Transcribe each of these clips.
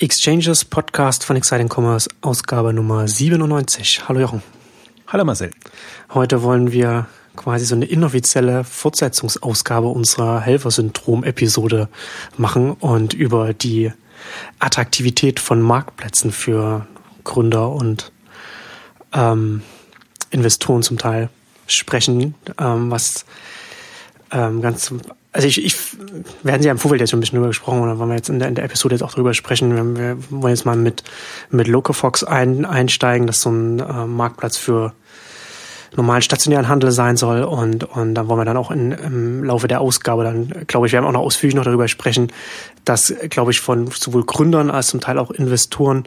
Exchanges Podcast von Exciting Commerce, Ausgabe Nummer 97. Hallo Jochen. Hallo Marcel. Heute wollen wir quasi so eine inoffizielle Fortsetzungsausgabe unserer Helfersyndrom-Episode machen und über die Attraktivität von Marktplätzen für Gründer und ähm, Investoren zum Teil sprechen, ähm, was ähm, ganz also ich, ich, wir hatten ja im Vorfeld jetzt schon ein bisschen drüber gesprochen, oder wollen wir jetzt in der, in der Episode jetzt auch drüber sprechen. Wir, wir wollen jetzt mal mit, mit Locafox ein, einsteigen, das so ein äh, Marktplatz für normalen stationären Handel sein soll. Und, und dann wollen wir dann auch in, im Laufe der Ausgabe dann, glaube ich, wir werden auch noch ausführlich noch darüber sprechen, dass, glaube ich, von sowohl Gründern als zum Teil auch Investoren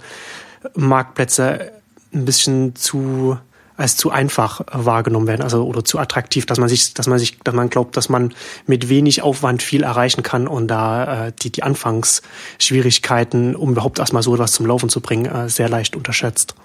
Marktplätze ein bisschen zu als zu einfach wahrgenommen werden, also oder zu attraktiv, dass man sich, dass man sich, dass man glaubt, dass man mit wenig Aufwand viel erreichen kann und da äh, die die Anfangsschwierigkeiten, um überhaupt erstmal so etwas zum Laufen zu bringen, äh, sehr leicht unterschätzt.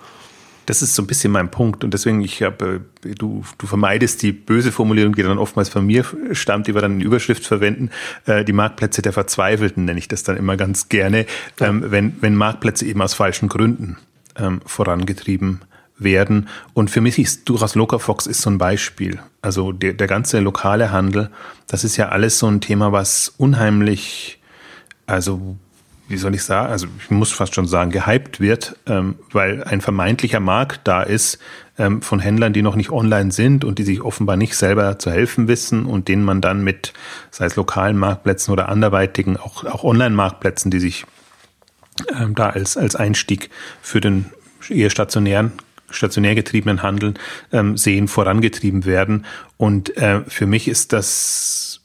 Das ist so ein bisschen mein Punkt und deswegen ich habe du du vermeidest die böse Formulierung, die dann oftmals von mir stammt, die wir dann in Überschrift verwenden. Äh, die Marktplätze der Verzweifelten nenne ich das dann immer ganz gerne, ja. ähm, wenn wenn Marktplätze eben aus falschen Gründen ähm, vorangetrieben werden. Und für mich ist durchaus Locafox ist so ein Beispiel. Also der, der ganze lokale Handel, das ist ja alles so ein Thema, was unheimlich, also wie soll ich sagen, also ich muss fast schon sagen, gehypt wird, ähm, weil ein vermeintlicher Markt da ist ähm, von Händlern, die noch nicht online sind und die sich offenbar nicht selber zu helfen wissen und denen man dann mit, sei es lokalen Marktplätzen oder anderweitigen, auch, auch Online-Marktplätzen, die sich ähm, da als, als Einstieg für den eher stationären stationär getriebenen Handeln ähm, sehen, vorangetrieben werden. Und äh, für mich ist das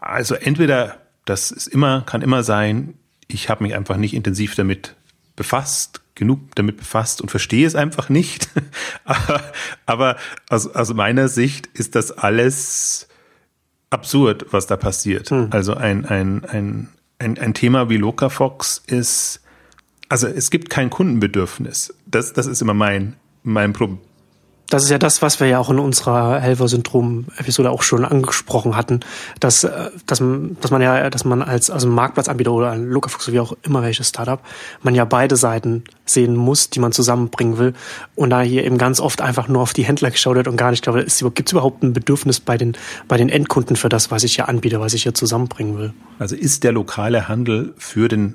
also entweder das ist immer kann immer sein, ich habe mich einfach nicht intensiv damit befasst, genug damit befasst und verstehe es einfach nicht. aber aber aus, aus meiner Sicht ist das alles absurd, was da passiert. Hm. Also ein, ein, ein, ein, ein Thema wie Locafox ist, also es gibt kein Kundenbedürfnis. Das, das ist immer mein, mein Problem. Das ist ja das, was wir ja auch in unserer Helfer-Syndrom-Episode auch schon angesprochen hatten, dass, äh, dass, dass man ja, dass man als also Marktplatzanbieter oder ein Locafox, wie auch immer welches Startup, man ja beide Seiten sehen muss, die man zusammenbringen will. Und da hier eben ganz oft einfach nur auf die Händler geschaut wird und gar nicht, glaube gibt es überhaupt ein Bedürfnis bei den, bei den Endkunden für das, was ich hier anbiete, was ich hier zusammenbringen will? Also ist der lokale Handel für den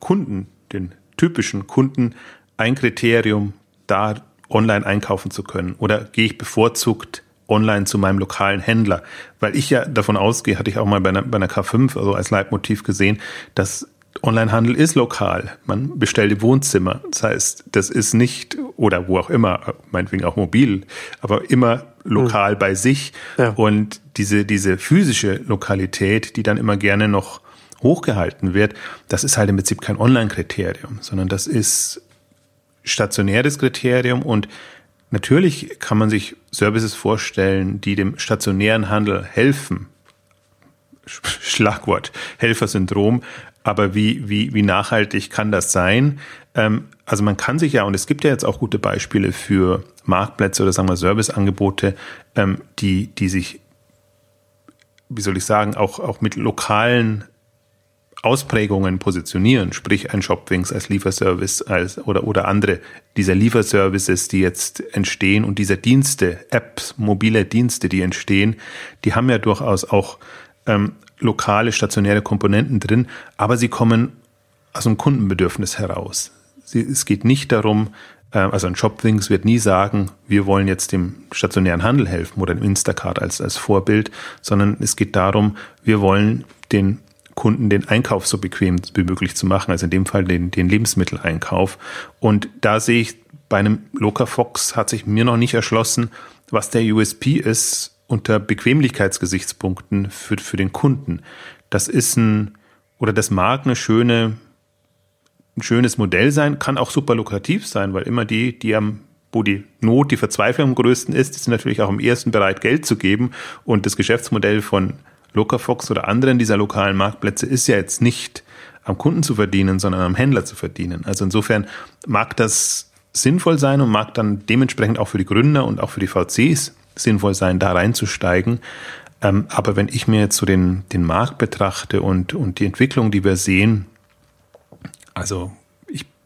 Kunden, den typischen Kunden, ein Kriterium, da online einkaufen zu können? Oder gehe ich bevorzugt online zu meinem lokalen Händler? Weil ich ja davon ausgehe, hatte ich auch mal bei einer, bei einer K5, also als Leitmotiv gesehen, dass Onlinehandel ist lokal. Man bestellt im Wohnzimmer. Das heißt, das ist nicht, oder wo auch immer, meinetwegen auch mobil, aber immer lokal hm. bei sich. Ja. Und diese, diese physische Lokalität, die dann immer gerne noch hochgehalten wird, das ist halt im Prinzip kein Online-Kriterium, sondern das ist stationäres Kriterium und natürlich kann man sich Services vorstellen, die dem stationären Handel helfen. Schlagwort Helfersyndrom. Aber wie, wie, wie nachhaltig kann das sein? Ähm, also man kann sich ja, und es gibt ja jetzt auch gute Beispiele für Marktplätze oder sagen wir Serviceangebote, ähm, die, die sich, wie soll ich sagen, auch, auch mit lokalen Ausprägungen positionieren, sprich ein Shopwings als Lieferservice als, oder, oder andere dieser Lieferservices, die jetzt entstehen und dieser Dienste, Apps, mobile Dienste, die entstehen, die haben ja durchaus auch ähm, lokale, stationäre Komponenten drin, aber sie kommen aus einem Kundenbedürfnis heraus. Sie, es geht nicht darum, äh, also ein Shopwings wird nie sagen, wir wollen jetzt dem stationären Handel helfen oder dem Instacart als, als Vorbild, sondern es geht darum, wir wollen den Kunden den Einkauf so bequem wie möglich zu machen, also in dem Fall den, den Lebensmitteleinkauf. Und da sehe ich bei einem Locafox hat sich mir noch nicht erschlossen, was der USP ist unter Bequemlichkeitsgesichtspunkten für, für den Kunden. Das ist ein, oder das mag eine schöne, ein schönes Modell sein, kann auch super lukrativ sein, weil immer die, die am wo die Not, die Verzweiflung am größten ist, sind natürlich auch am ersten bereit, Geld zu geben. Und das Geschäftsmodell von Locafox oder anderen dieser lokalen Marktplätze ist ja jetzt nicht am Kunden zu verdienen, sondern am Händler zu verdienen. Also insofern mag das sinnvoll sein und mag dann dementsprechend auch für die Gründer und auch für die VCs sinnvoll sein, da reinzusteigen. Ähm, aber wenn ich mir jetzt so den, den Markt betrachte und, und die Entwicklung, die wir sehen, also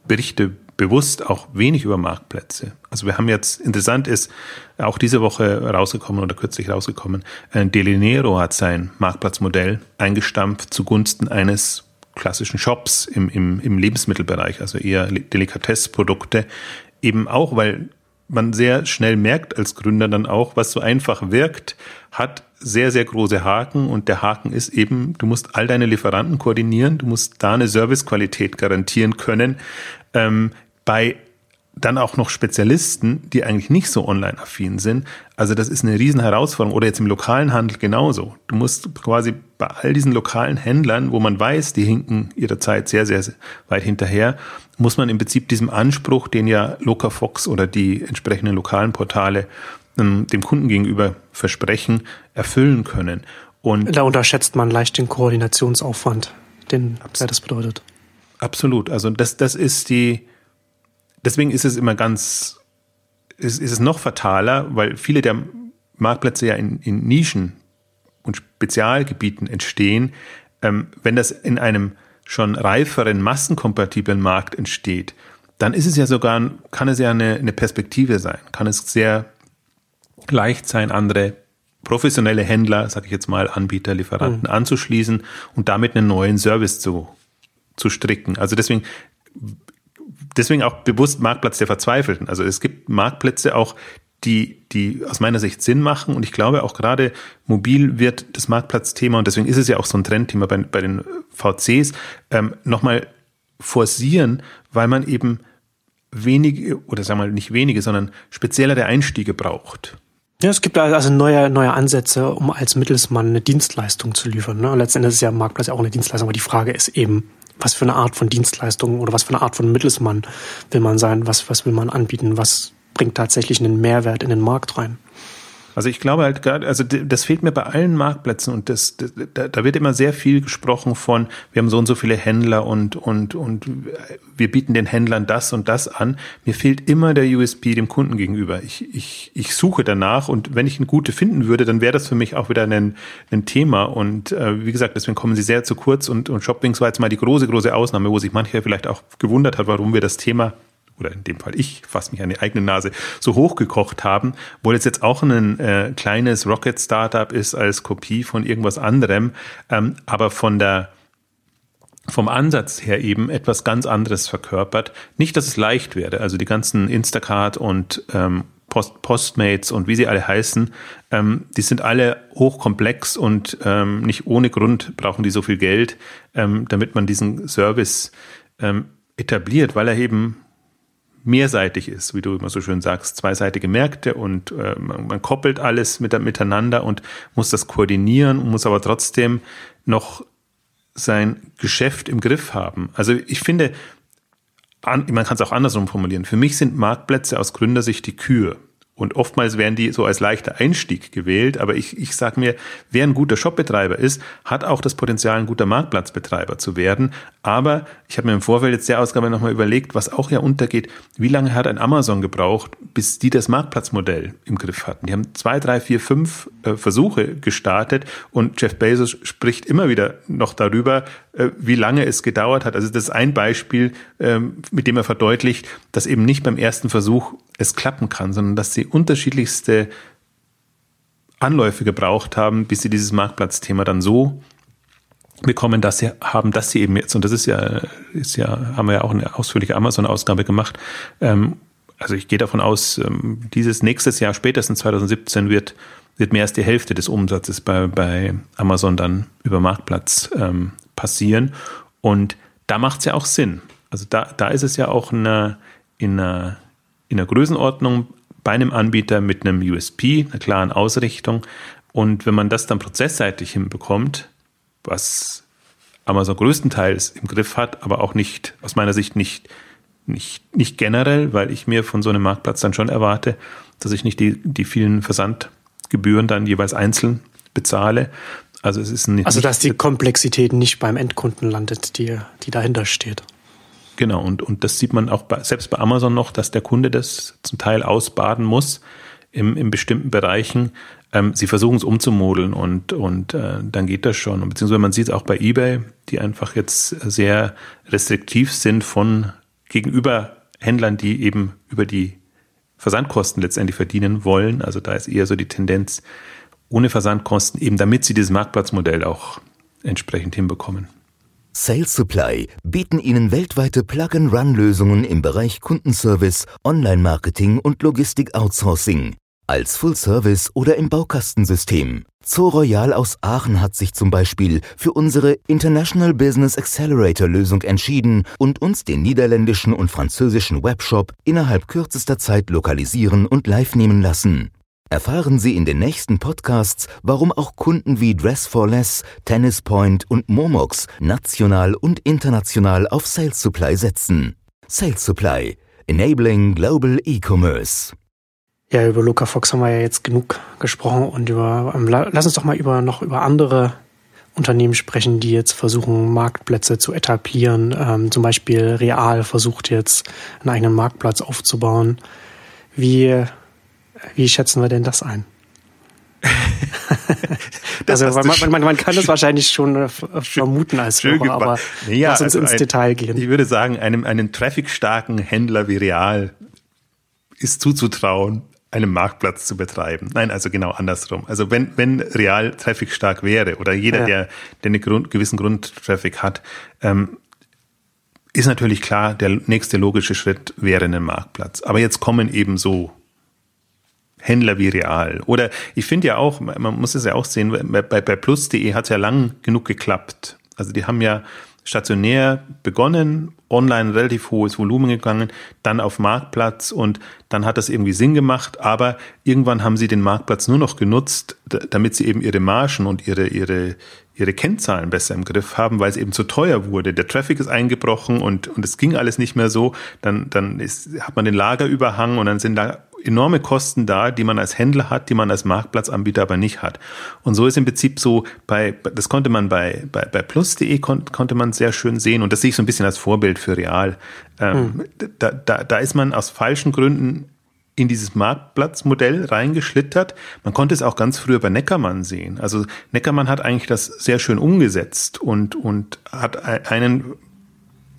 berichte bewusst auch wenig über Marktplätze. Also wir haben jetzt, interessant ist, auch diese Woche rausgekommen oder kürzlich rausgekommen, äh, Delinero hat sein Marktplatzmodell eingestampft zugunsten eines klassischen Shops im, im, im Lebensmittelbereich, also eher Delikatessprodukte, eben auch, weil man sehr schnell merkt als Gründer dann auch, was so einfach wirkt, hat sehr, sehr große Haken. Und der Haken ist eben, du musst all deine Lieferanten koordinieren, du musst da eine Servicequalität garantieren können, ähm, bei dann auch noch Spezialisten, die eigentlich nicht so online-affin sind. Also das ist eine riesen Herausforderung. Oder jetzt im lokalen Handel genauso. Du musst quasi bei all diesen lokalen Händlern, wo man weiß, die hinken ihrer Zeit sehr, sehr, sehr weit hinterher, muss man im Prinzip diesem Anspruch, den ja Locafox oder die entsprechenden lokalen Portale ähm, dem Kunden gegenüber versprechen, erfüllen können. Und da unterschätzt man leicht den Koordinationsaufwand, den das bedeutet. Absolut. Also das, das ist die, deswegen ist es immer ganz, ist, ist es noch fataler, weil viele der Marktplätze ja in, in Nischen und Spezialgebieten entstehen. Ähm, wenn das in einem schon reiferen, massenkompatiblen Markt entsteht, dann ist es ja sogar, kann es ja eine, eine Perspektive sein, kann es sehr leicht sein, andere professionelle Händler, sage ich jetzt mal, Anbieter, Lieferanten mhm. anzuschließen und damit einen neuen Service zu, zu stricken. Also deswegen deswegen auch bewusst Marktplatz der Verzweifelten. Also es gibt Marktplätze auch, die, die aus meiner Sicht Sinn machen. Und ich glaube auch gerade mobil wird das Marktplatzthema, und deswegen ist es ja auch so ein Trendthema bei, bei den VCs, ähm, nochmal forcieren, weil man eben wenige, oder sagen wir mal nicht wenige, sondern speziellere Einstiege braucht. Ja, es gibt also neue, neue Ansätze, um als Mittelsmann eine Dienstleistung zu liefern. Ne? Letztendlich ist ja Marktplatz auch eine Dienstleistung, aber die Frage ist eben, was für eine Art von Dienstleistung oder was für eine Art von Mittelsmann will man sein, was, was will man anbieten, was bringt tatsächlich einen Mehrwert in den Markt rein. Also ich glaube halt gerade, also das fehlt mir bei allen Marktplätzen und das, das da, da, wird immer sehr viel gesprochen von, wir haben so und so viele Händler und und und wir bieten den Händlern das und das an. Mir fehlt immer der USP dem Kunden gegenüber. Ich ich ich suche danach und wenn ich eine gute finden würde, dann wäre das für mich auch wieder ein, ein Thema und äh, wie gesagt, deswegen kommen sie sehr zu kurz und und Shoppings war jetzt mal die große große Ausnahme, wo sich mancher vielleicht auch gewundert hat, warum wir das Thema oder in dem Fall ich, fasse mich an die eigene Nase, so hochgekocht haben, wo es jetzt auch ein äh, kleines Rocket-Startup ist als Kopie von irgendwas anderem, ähm, aber von der vom Ansatz her eben etwas ganz anderes verkörpert. Nicht, dass es leicht wäre. Also die ganzen Instacart und ähm, Post, Postmates und wie sie alle heißen, ähm, die sind alle hochkomplex und ähm, nicht ohne Grund brauchen die so viel Geld, ähm, damit man diesen Service ähm, etabliert, weil er eben mehrseitig ist, wie du immer so schön sagst, zweiseitige Märkte und äh, man, man, koppelt alles mit, miteinander und muss das koordinieren und muss aber trotzdem noch sein Geschäft im Griff haben. Also ich finde, an, man kann es auch andersrum formulieren. Für mich sind Marktplätze aus Gründersicht die Kühe. Und oftmals werden die so als leichter Einstieg gewählt. Aber ich, ich sage mir, wer ein guter Shopbetreiber ist, hat auch das Potenzial, ein guter Marktplatzbetreiber zu werden. Aber ich habe mir im Vorfeld jetzt der Ausgabe nochmal überlegt, was auch ja untergeht, wie lange hat ein Amazon gebraucht, bis die das Marktplatzmodell im Griff hatten. Die haben zwei, drei, vier, fünf äh, Versuche gestartet und Jeff Bezos spricht immer wieder noch darüber, wie lange es gedauert hat. Also das ist ein Beispiel, ähm, mit dem er verdeutlicht, dass eben nicht beim ersten Versuch es klappen kann, sondern dass sie unterschiedlichste Anläufe gebraucht haben, bis sie dieses Marktplatzthema dann so bekommen, dass sie haben, dass sie eben jetzt, und das ist ja, ist ja, haben wir ja auch eine ausführliche Amazon-Ausgabe gemacht. Ähm, also ich gehe davon aus, ähm, dieses nächstes Jahr, spätestens 2017, wird, wird mehr als die Hälfte des Umsatzes bei, bei Amazon dann über Marktplatz ähm, passieren. Und da macht es ja auch Sinn. Also da, da ist es ja auch eine, in einer in der Größenordnung bei einem Anbieter mit einem USP, einer klaren Ausrichtung. Und wenn man das dann prozessseitig hinbekommt, was Amazon größtenteils im Griff hat, aber auch nicht, aus meiner Sicht nicht, nicht, nicht generell, weil ich mir von so einem Marktplatz dann schon erwarte, dass ich nicht die, die vielen Versandgebühren dann jeweils einzeln bezahle. Also es ist nicht, Also dass die Komplexität nicht beim Endkunden landet, die, die dahinter steht. Genau, und, und das sieht man auch bei, selbst bei Amazon noch, dass der Kunde das zum Teil ausbaden muss im, in bestimmten Bereichen. Ähm, sie versuchen es umzumodeln und, und äh, dann geht das schon. Beziehungsweise man sieht es auch bei eBay, die einfach jetzt sehr restriktiv sind von gegenüber Händlern, die eben über die Versandkosten letztendlich verdienen wollen. Also da ist eher so die Tendenz ohne Versandkosten, eben damit sie dieses Marktplatzmodell auch entsprechend hinbekommen. Sales Supply bieten Ihnen weltweite Plug-and-Run-Lösungen im Bereich Kundenservice, Online-Marketing und Logistik-Outsourcing. Als Full-Service oder im Baukastensystem. Zoo Royal aus Aachen hat sich zum Beispiel für unsere International Business Accelerator Lösung entschieden und uns den niederländischen und französischen Webshop innerhalb kürzester Zeit lokalisieren und live nehmen lassen. Erfahren Sie in den nächsten Podcasts, warum auch Kunden wie Dress for Less, Tennis Point und Momox national und international auf Sales Supply setzen. Sales Supply, enabling global e-commerce. Ja, über Luca Fox haben wir ja jetzt genug gesprochen und über, ähm, lass uns doch mal über, noch über andere Unternehmen sprechen, die jetzt versuchen, Marktplätze zu etablieren. Ähm, zum Beispiel Real versucht jetzt einen eigenen Marktplatz aufzubauen. Wie wie schätzen wir denn das ein? das also man, man, man, kann das wahrscheinlich schon äh, vermuten als Hörer, aber naja, lass uns also ins ein, Detail gehen. Ich würde sagen, einem, einem trafficstarken Händler wie Real ist zuzutrauen, einen Marktplatz zu betreiben. Nein, also genau andersrum. Also wenn, wenn Real trafficstark wäre oder jeder, ja. der, der einen Grund, gewissen Grundtraffic hat, ähm, ist natürlich klar, der nächste logische Schritt wäre ein Marktplatz. Aber jetzt kommen eben so Händler wie Real. Oder ich finde ja auch, man muss es ja auch sehen, bei, bei plus.de hat es ja lang genug geklappt. Also die haben ja stationär begonnen, online relativ hohes Volumen gegangen, dann auf Marktplatz und dann hat das irgendwie Sinn gemacht, aber irgendwann haben sie den Marktplatz nur noch genutzt, damit sie eben ihre Margen und ihre, ihre, ihre Kennzahlen besser im Griff haben, weil es eben zu teuer wurde. Der Traffic ist eingebrochen und, und es ging alles nicht mehr so. Dann, dann ist, hat man den Lagerüberhang und dann sind da enorme Kosten da, die man als Händler hat, die man als Marktplatzanbieter aber nicht hat. Und so ist im Prinzip so, bei, das konnte man bei, bei, bei plus.de kon, konnte man sehr schön sehen und das sehe ich so ein bisschen als Vorbild für Real. Ähm, hm. da, da, da ist man aus falschen Gründen in dieses Marktplatzmodell reingeschlittert. Man konnte es auch ganz früher bei Neckermann sehen. Also Neckermann hat eigentlich das sehr schön umgesetzt und, und hat einen,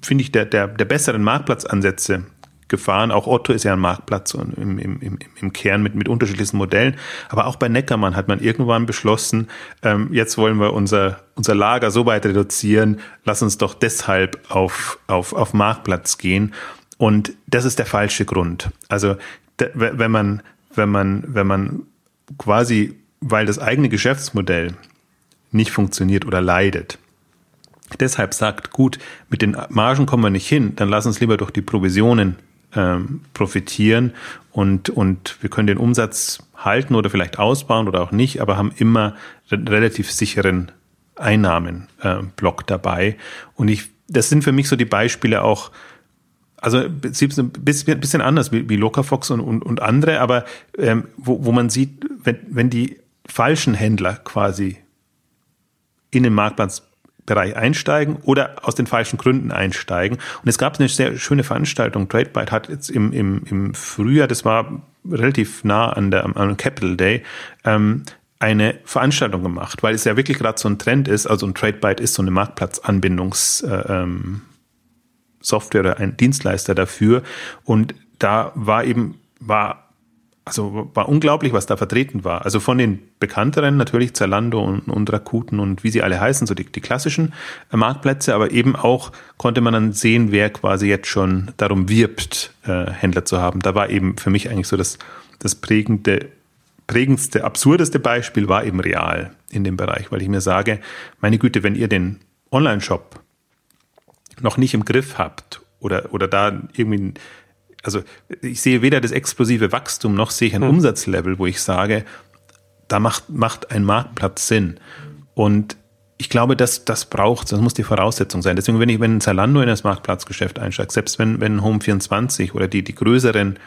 finde ich, der, der, der besseren Marktplatzansätze gefahren. Auch Otto ist ja ein Marktplatz im, im, im, im Kern mit, mit unterschiedlichsten Modellen. Aber auch bei Neckermann hat man irgendwann beschlossen, ähm, jetzt wollen wir unser, unser Lager so weit reduzieren, lass uns doch deshalb auf, auf, auf Marktplatz gehen. Und das ist der falsche Grund. Also wenn man, wenn man, wenn man quasi, weil das eigene Geschäftsmodell nicht funktioniert oder leidet, deshalb sagt, gut, mit den Margen kommen wir nicht hin, dann lass uns lieber durch die Provisionen ähm, profitieren und, und wir können den Umsatz halten oder vielleicht ausbauen oder auch nicht, aber haben immer relativ sicheren Einnahmenblock äh, dabei. Und ich, das sind für mich so die Beispiele auch, also ein bisschen, bisschen anders wie, wie Locafox und, und, und andere, aber ähm, wo, wo man sieht, wenn, wenn die falschen Händler quasi in den Marktplatz Bereich einsteigen oder aus den falschen Gründen einsteigen. Und es gab eine sehr schöne Veranstaltung. TradeByte hat jetzt im, im, im Frühjahr, das war relativ nah an der am Capital Day, ähm, eine Veranstaltung gemacht, weil es ja wirklich gerade so ein Trend ist. Also ein TradeByte ist so eine Marktplatzanbindungs äh, ähm, oder ein Dienstleister dafür. Und da war eben, war also war unglaublich, was da vertreten war. Also von den bekannteren natürlich Zalando und, und Rakuten und wie sie alle heißen, so die, die klassischen äh, Marktplätze, aber eben auch konnte man dann sehen, wer quasi jetzt schon darum wirbt, äh, Händler zu haben. Da war eben für mich eigentlich so das, das prägende, prägendste, absurdeste Beispiel war eben real in dem Bereich, weil ich mir sage, meine Güte, wenn ihr den Online-Shop noch nicht im Griff habt oder, oder da irgendwie also ich sehe weder das explosive Wachstum noch sehe ich ein hm. Umsatzlevel, wo ich sage, da macht, macht ein Marktplatz Sinn. Und ich glaube, das, das braucht, das muss die Voraussetzung sein. Deswegen, wenn ich, wenn Zalando in das Marktplatzgeschäft einsteigt, selbst wenn, wenn Home24 oder die, die größeren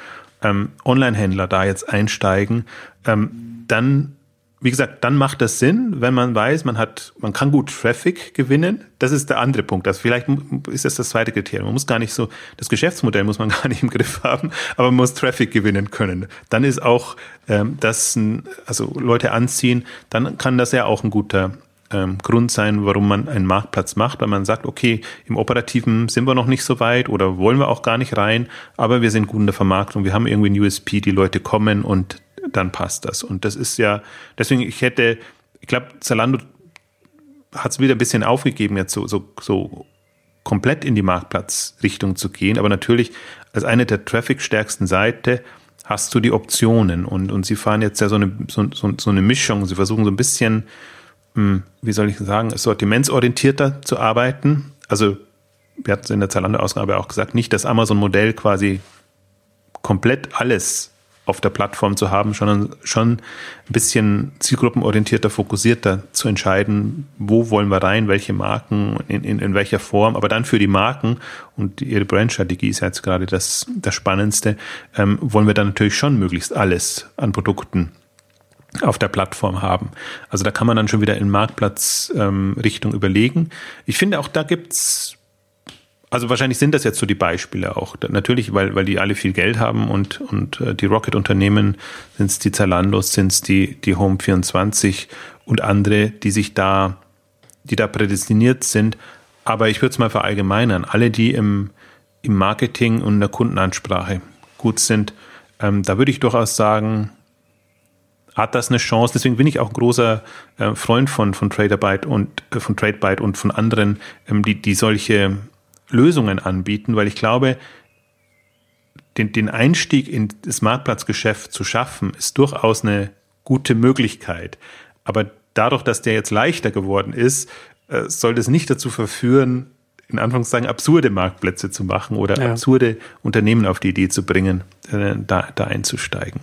ähm, Online-Händler da jetzt einsteigen, ähm, dann wie gesagt, dann macht das Sinn, wenn man weiß, man hat, man kann gut Traffic gewinnen. Das ist der andere Punkt. Das vielleicht ist das das zweite Kriterium. Man muss gar nicht so, das Geschäftsmodell muss man gar nicht im Griff haben, aber man muss Traffic gewinnen können. Dann ist auch ähm, das, also Leute anziehen, dann kann das ja auch ein guter ähm, Grund sein, warum man einen Marktplatz macht, weil man sagt, okay, im Operativen sind wir noch nicht so weit oder wollen wir auch gar nicht rein, aber wir sind gut in der Vermarktung, wir haben irgendwie ein USP, die Leute kommen und dann passt das. Und das ist ja, deswegen, ich hätte, ich glaube, Zalando hat es wieder ein bisschen aufgegeben, jetzt so, so, so komplett in die Marktplatzrichtung zu gehen. Aber natürlich als eine der trafficstärksten Seite hast du die Optionen und, und sie fahren jetzt ja so eine, so, so, so eine Mischung. Sie versuchen so ein bisschen, hm, wie soll ich sagen, sortimentsorientierter zu arbeiten. Also, wir hatten es in der Zalando-Ausgabe auch gesagt, nicht das Amazon-Modell quasi komplett alles auf der Plattform zu haben, sondern schon ein bisschen zielgruppenorientierter, fokussierter zu entscheiden, wo wollen wir rein, welche Marken, in, in, in welcher Form, aber dann für die Marken und ihre Brandstrategie ist jetzt gerade das, das Spannendste, ähm, wollen wir dann natürlich schon möglichst alles an Produkten auf der Plattform haben. Also da kann man dann schon wieder in Marktplatzrichtung ähm, überlegen. Ich finde auch da gibt's also wahrscheinlich sind das jetzt so die Beispiele auch. Natürlich, weil, weil die alle viel Geld haben und, und äh, die Rocket-Unternehmen, sind es die Zalandos, sind es die, die Home24 und andere, die sich da, die da prädestiniert sind. Aber ich würde es mal verallgemeinern. Alle, die im, im Marketing und in der Kundenansprache gut sind, ähm, da würde ich durchaus sagen, hat das eine Chance. Deswegen bin ich auch ein großer äh, Freund von, von Traderbyte und äh, von Tradebyte und von anderen, ähm, die, die solche Lösungen anbieten, weil ich glaube, den, den Einstieg in das Marktplatzgeschäft zu schaffen, ist durchaus eine gute Möglichkeit. Aber dadurch, dass der jetzt leichter geworden ist, äh, soll das nicht dazu verführen, in Anführungszeichen absurde Marktplätze zu machen oder ja. absurde Unternehmen auf die Idee zu bringen, äh, da, da einzusteigen.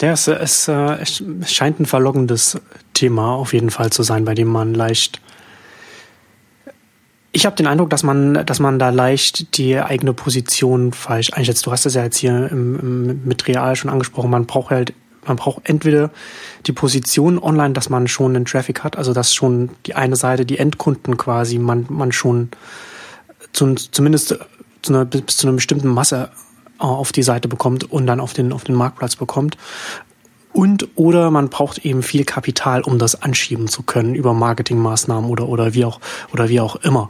Ja, es, es, äh, es scheint ein verlockendes Thema auf jeden Fall zu sein, bei dem man leicht ich habe den Eindruck, dass man, dass man da leicht die eigene Position falsch einschätzt. Du hast das ja jetzt hier im, im, mit Real schon angesprochen. Man braucht halt, man braucht entweder die Position online, dass man schon einen Traffic hat, also dass schon die eine Seite, die Endkunden quasi, man, man schon zu, zumindest zu einer, bis zu einer bestimmten Masse auf die Seite bekommt und dann auf den, auf den Marktplatz bekommt. Und oder man braucht eben viel Kapital, um das anschieben zu können über Marketingmaßnahmen oder, oder wie auch, oder wie auch immer.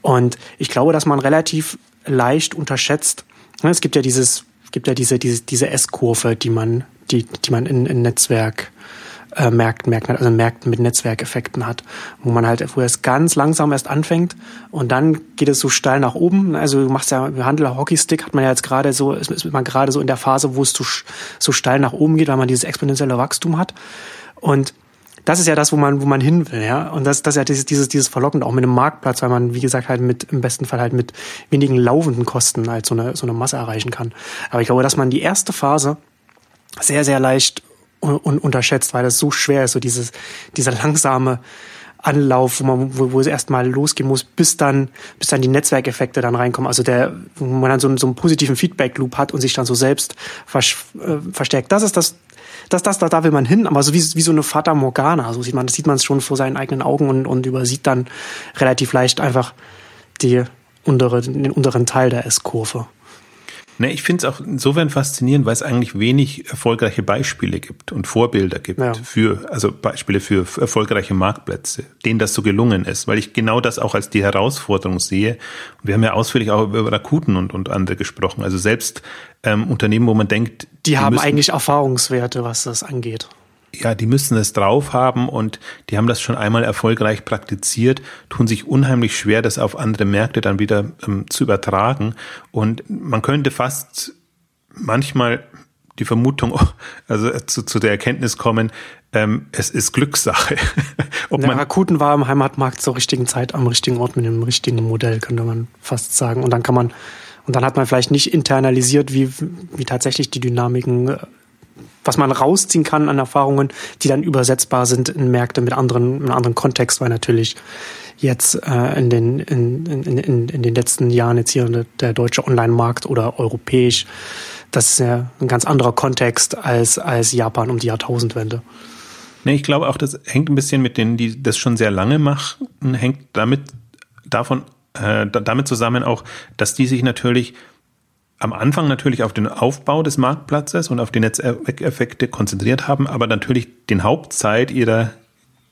Und ich glaube, dass man relativ leicht unterschätzt, ne, es gibt ja dieses, gibt ja diese, diese, diese S-Kurve, die man, die, die man in, in Netzwerk, äh, Märkten, Märkten, also Märkten mit Netzwerkeffekten hat, wo man halt, wo es ganz langsam erst anfängt und dann geht es so steil nach oben. Also du machst ja im Handel Hockeystick hat man ja jetzt gerade so, ist, ist man gerade so in der Phase, wo es so, so steil nach oben geht, weil man dieses exponentielle Wachstum hat. Und das ist ja das, wo man, wo man hin will, ja. Und das, das ist ja dieses, dieses, dieses Verlockende auch mit einem Marktplatz, weil man, wie gesagt, halt mit, im besten Fall halt mit wenigen laufenden Kosten halt so eine, so eine Masse erreichen kann. Aber ich glaube, dass man die erste Phase sehr, sehr leicht un unterschätzt, weil das so schwer ist, so dieses, dieser langsame Anlauf, wo man, wo, wo es erstmal losgehen muss, bis dann, bis dann die Netzwerkeffekte dann reinkommen. Also der, wo man dann so, so einen positiven Feedback-Loop hat und sich dann so selbst äh, verstärkt. Das ist das, das, das, da, da will man hin, aber so wie, wie so eine Fata Morgana, so sieht man, das sieht man es schon vor seinen eigenen Augen und, und übersieht dann relativ leicht einfach die untere, den unteren Teil der S-Kurve. Ne, ich finde es auch insofern faszinierend, weil es eigentlich wenig erfolgreiche Beispiele gibt und Vorbilder gibt ja. für, also Beispiele für erfolgreiche Marktplätze, denen das so gelungen ist, weil ich genau das auch als die Herausforderung sehe. Wir haben ja ausführlich auch über Rakuten und, und andere gesprochen. Also selbst ähm, Unternehmen, wo man denkt, die, die haben eigentlich Erfahrungswerte, was das angeht ja, die müssen es drauf haben und die haben das schon einmal erfolgreich praktiziert, tun sich unheimlich schwer, das auf andere Märkte dann wieder ähm, zu übertragen. Und man könnte fast manchmal die Vermutung, also zu, zu der Erkenntnis kommen, ähm, es ist Glückssache. Ob der man Rakuten war im Heimatmarkt zur richtigen Zeit am richtigen Ort mit dem richtigen Modell, könnte man fast sagen. Und dann kann man, und dann hat man vielleicht nicht internalisiert, wie, wie tatsächlich die Dynamiken äh, was man rausziehen kann an Erfahrungen, die dann übersetzbar sind in Märkte mit anderen, in einem anderen Kontext, weil natürlich jetzt äh, in, den, in, in, in, in den letzten Jahren jetzt hier der, der deutsche Online-Markt oder europäisch, das ist ja ein ganz anderer Kontext als, als Japan um die Jahrtausendwende. Nee, ich glaube auch, das hängt ein bisschen mit denen, die das schon sehr lange machen, hängt damit davon, äh, damit zusammen auch, dass die sich natürlich am Anfang natürlich auf den Aufbau des Marktplatzes und auf die Netzwerkeffekte konzentriert haben, aber natürlich den Hauptzeit ihrer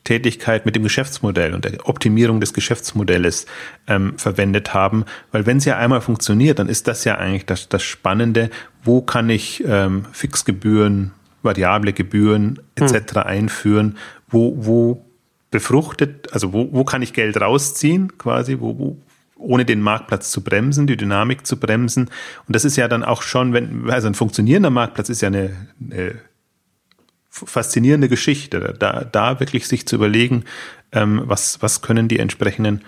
Tätigkeit mit dem Geschäftsmodell und der Optimierung des Geschäftsmodells ähm, verwendet haben. Weil wenn es ja einmal funktioniert, dann ist das ja eigentlich das, das Spannende. Wo kann ich ähm, Fixgebühren, variable Gebühren etc. Hm. einführen? Wo, wo befruchtet, also wo, wo kann ich Geld rausziehen quasi? Wo, wo, ohne den Marktplatz zu bremsen, die Dynamik zu bremsen. Und das ist ja dann auch schon, wenn, also ein funktionierender Marktplatz ist ja eine, eine faszinierende Geschichte, da, da wirklich sich zu überlegen, ähm, was, was können die entsprechenden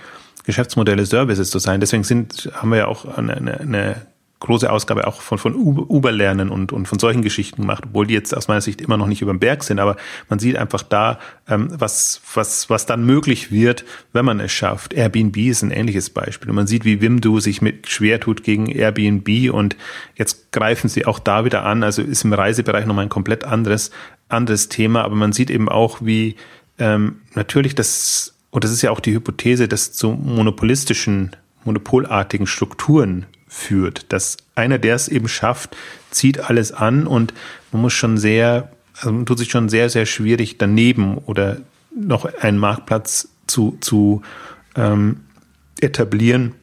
Geschäftsmodelle, Services so sein. Deswegen sind, haben wir ja auch eine, eine große Ausgabe auch von, von Uber lernen und, und von solchen Geschichten gemacht, obwohl die jetzt aus meiner Sicht immer noch nicht über den Berg sind. Aber man sieht einfach da, ähm, was, was, was dann möglich wird, wenn man es schafft. Airbnb ist ein ähnliches Beispiel. Und man sieht, wie Wimdu sich mit schwer tut gegen Airbnb und jetzt greifen sie auch da wieder an. Also ist im Reisebereich nochmal ein komplett anderes, anderes Thema. Aber man sieht eben auch, wie ähm, natürlich das, und das ist ja auch die Hypothese, dass zu monopolistischen, monopolartigen Strukturen führt. Dass einer, der es eben schafft, zieht alles an und man muss schon sehr, also man tut sich schon sehr, sehr schwierig daneben oder noch einen Marktplatz zu, zu ähm, etablieren.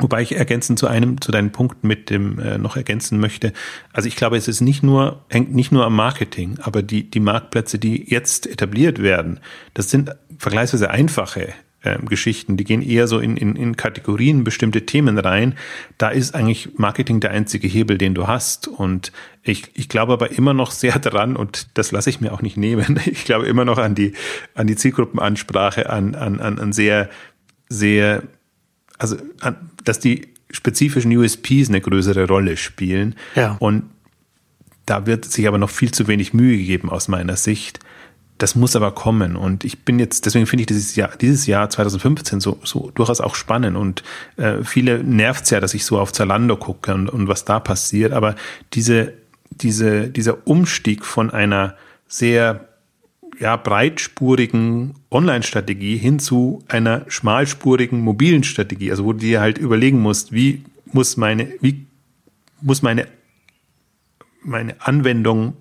Wobei ich ergänzend zu einem, zu deinen Punkten mit dem äh, noch ergänzen möchte. Also ich glaube, es ist nicht nur, hängt nicht nur am Marketing, aber die, die Marktplätze, die jetzt etabliert werden, das sind vergleichsweise einfache ähm, Geschichten, die gehen eher so in, in, in Kategorien, bestimmte Themen rein. Da ist eigentlich Marketing der einzige Hebel, den du hast. Und ich, ich glaube aber immer noch sehr dran, und das lasse ich mir auch nicht nehmen, ich glaube immer noch an die, an die Zielgruppenansprache, an, an, an, an sehr, sehr, also an, dass die spezifischen USPs eine größere Rolle spielen. Ja. Und da wird sich aber noch viel zu wenig Mühe gegeben aus meiner Sicht. Das muss aber kommen. Und ich bin jetzt, deswegen finde ich dieses Jahr, dieses Jahr 2015 so, so durchaus auch spannend. Und äh, viele nervt's ja, dass ich so auf Zalando gucke und, und was da passiert. Aber diese, diese, dieser Umstieg von einer sehr ja, breitspurigen Online-Strategie hin zu einer schmalspurigen mobilen Strategie, also wo du dir halt überlegen musst, wie muss meine, wie muss meine, meine Anwendung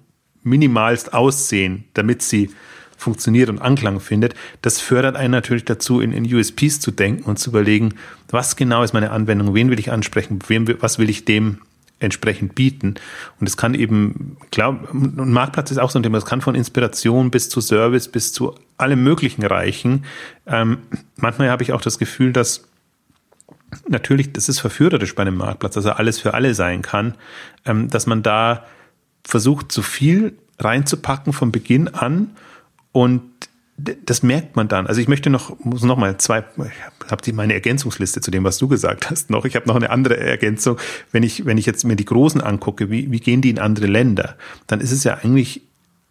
minimalst aussehen, damit sie funktioniert und Anklang findet, das fördert einen natürlich dazu, in, in USPs zu denken und zu überlegen, was genau ist meine Anwendung, wen will ich ansprechen, wem, was will ich dem entsprechend bieten. Und es kann eben, klar, ein Marktplatz ist auch so ein Thema, es kann von Inspiration bis zu Service bis zu allem Möglichen reichen. Ähm, manchmal habe ich auch das Gefühl, dass natürlich, das ist verführerisch bei einem Marktplatz, dass er alles für alle sein kann, ähm, dass man da versucht, so viel reinzupacken von Beginn an und das merkt man dann. Also ich möchte noch, muss noch mal zwei, ich habe meine Ergänzungsliste zu dem, was du gesagt hast, noch. Ich habe noch eine andere Ergänzung. Wenn ich, wenn ich jetzt mir die Großen angucke, wie, wie gehen die in andere Länder, dann ist es ja eigentlich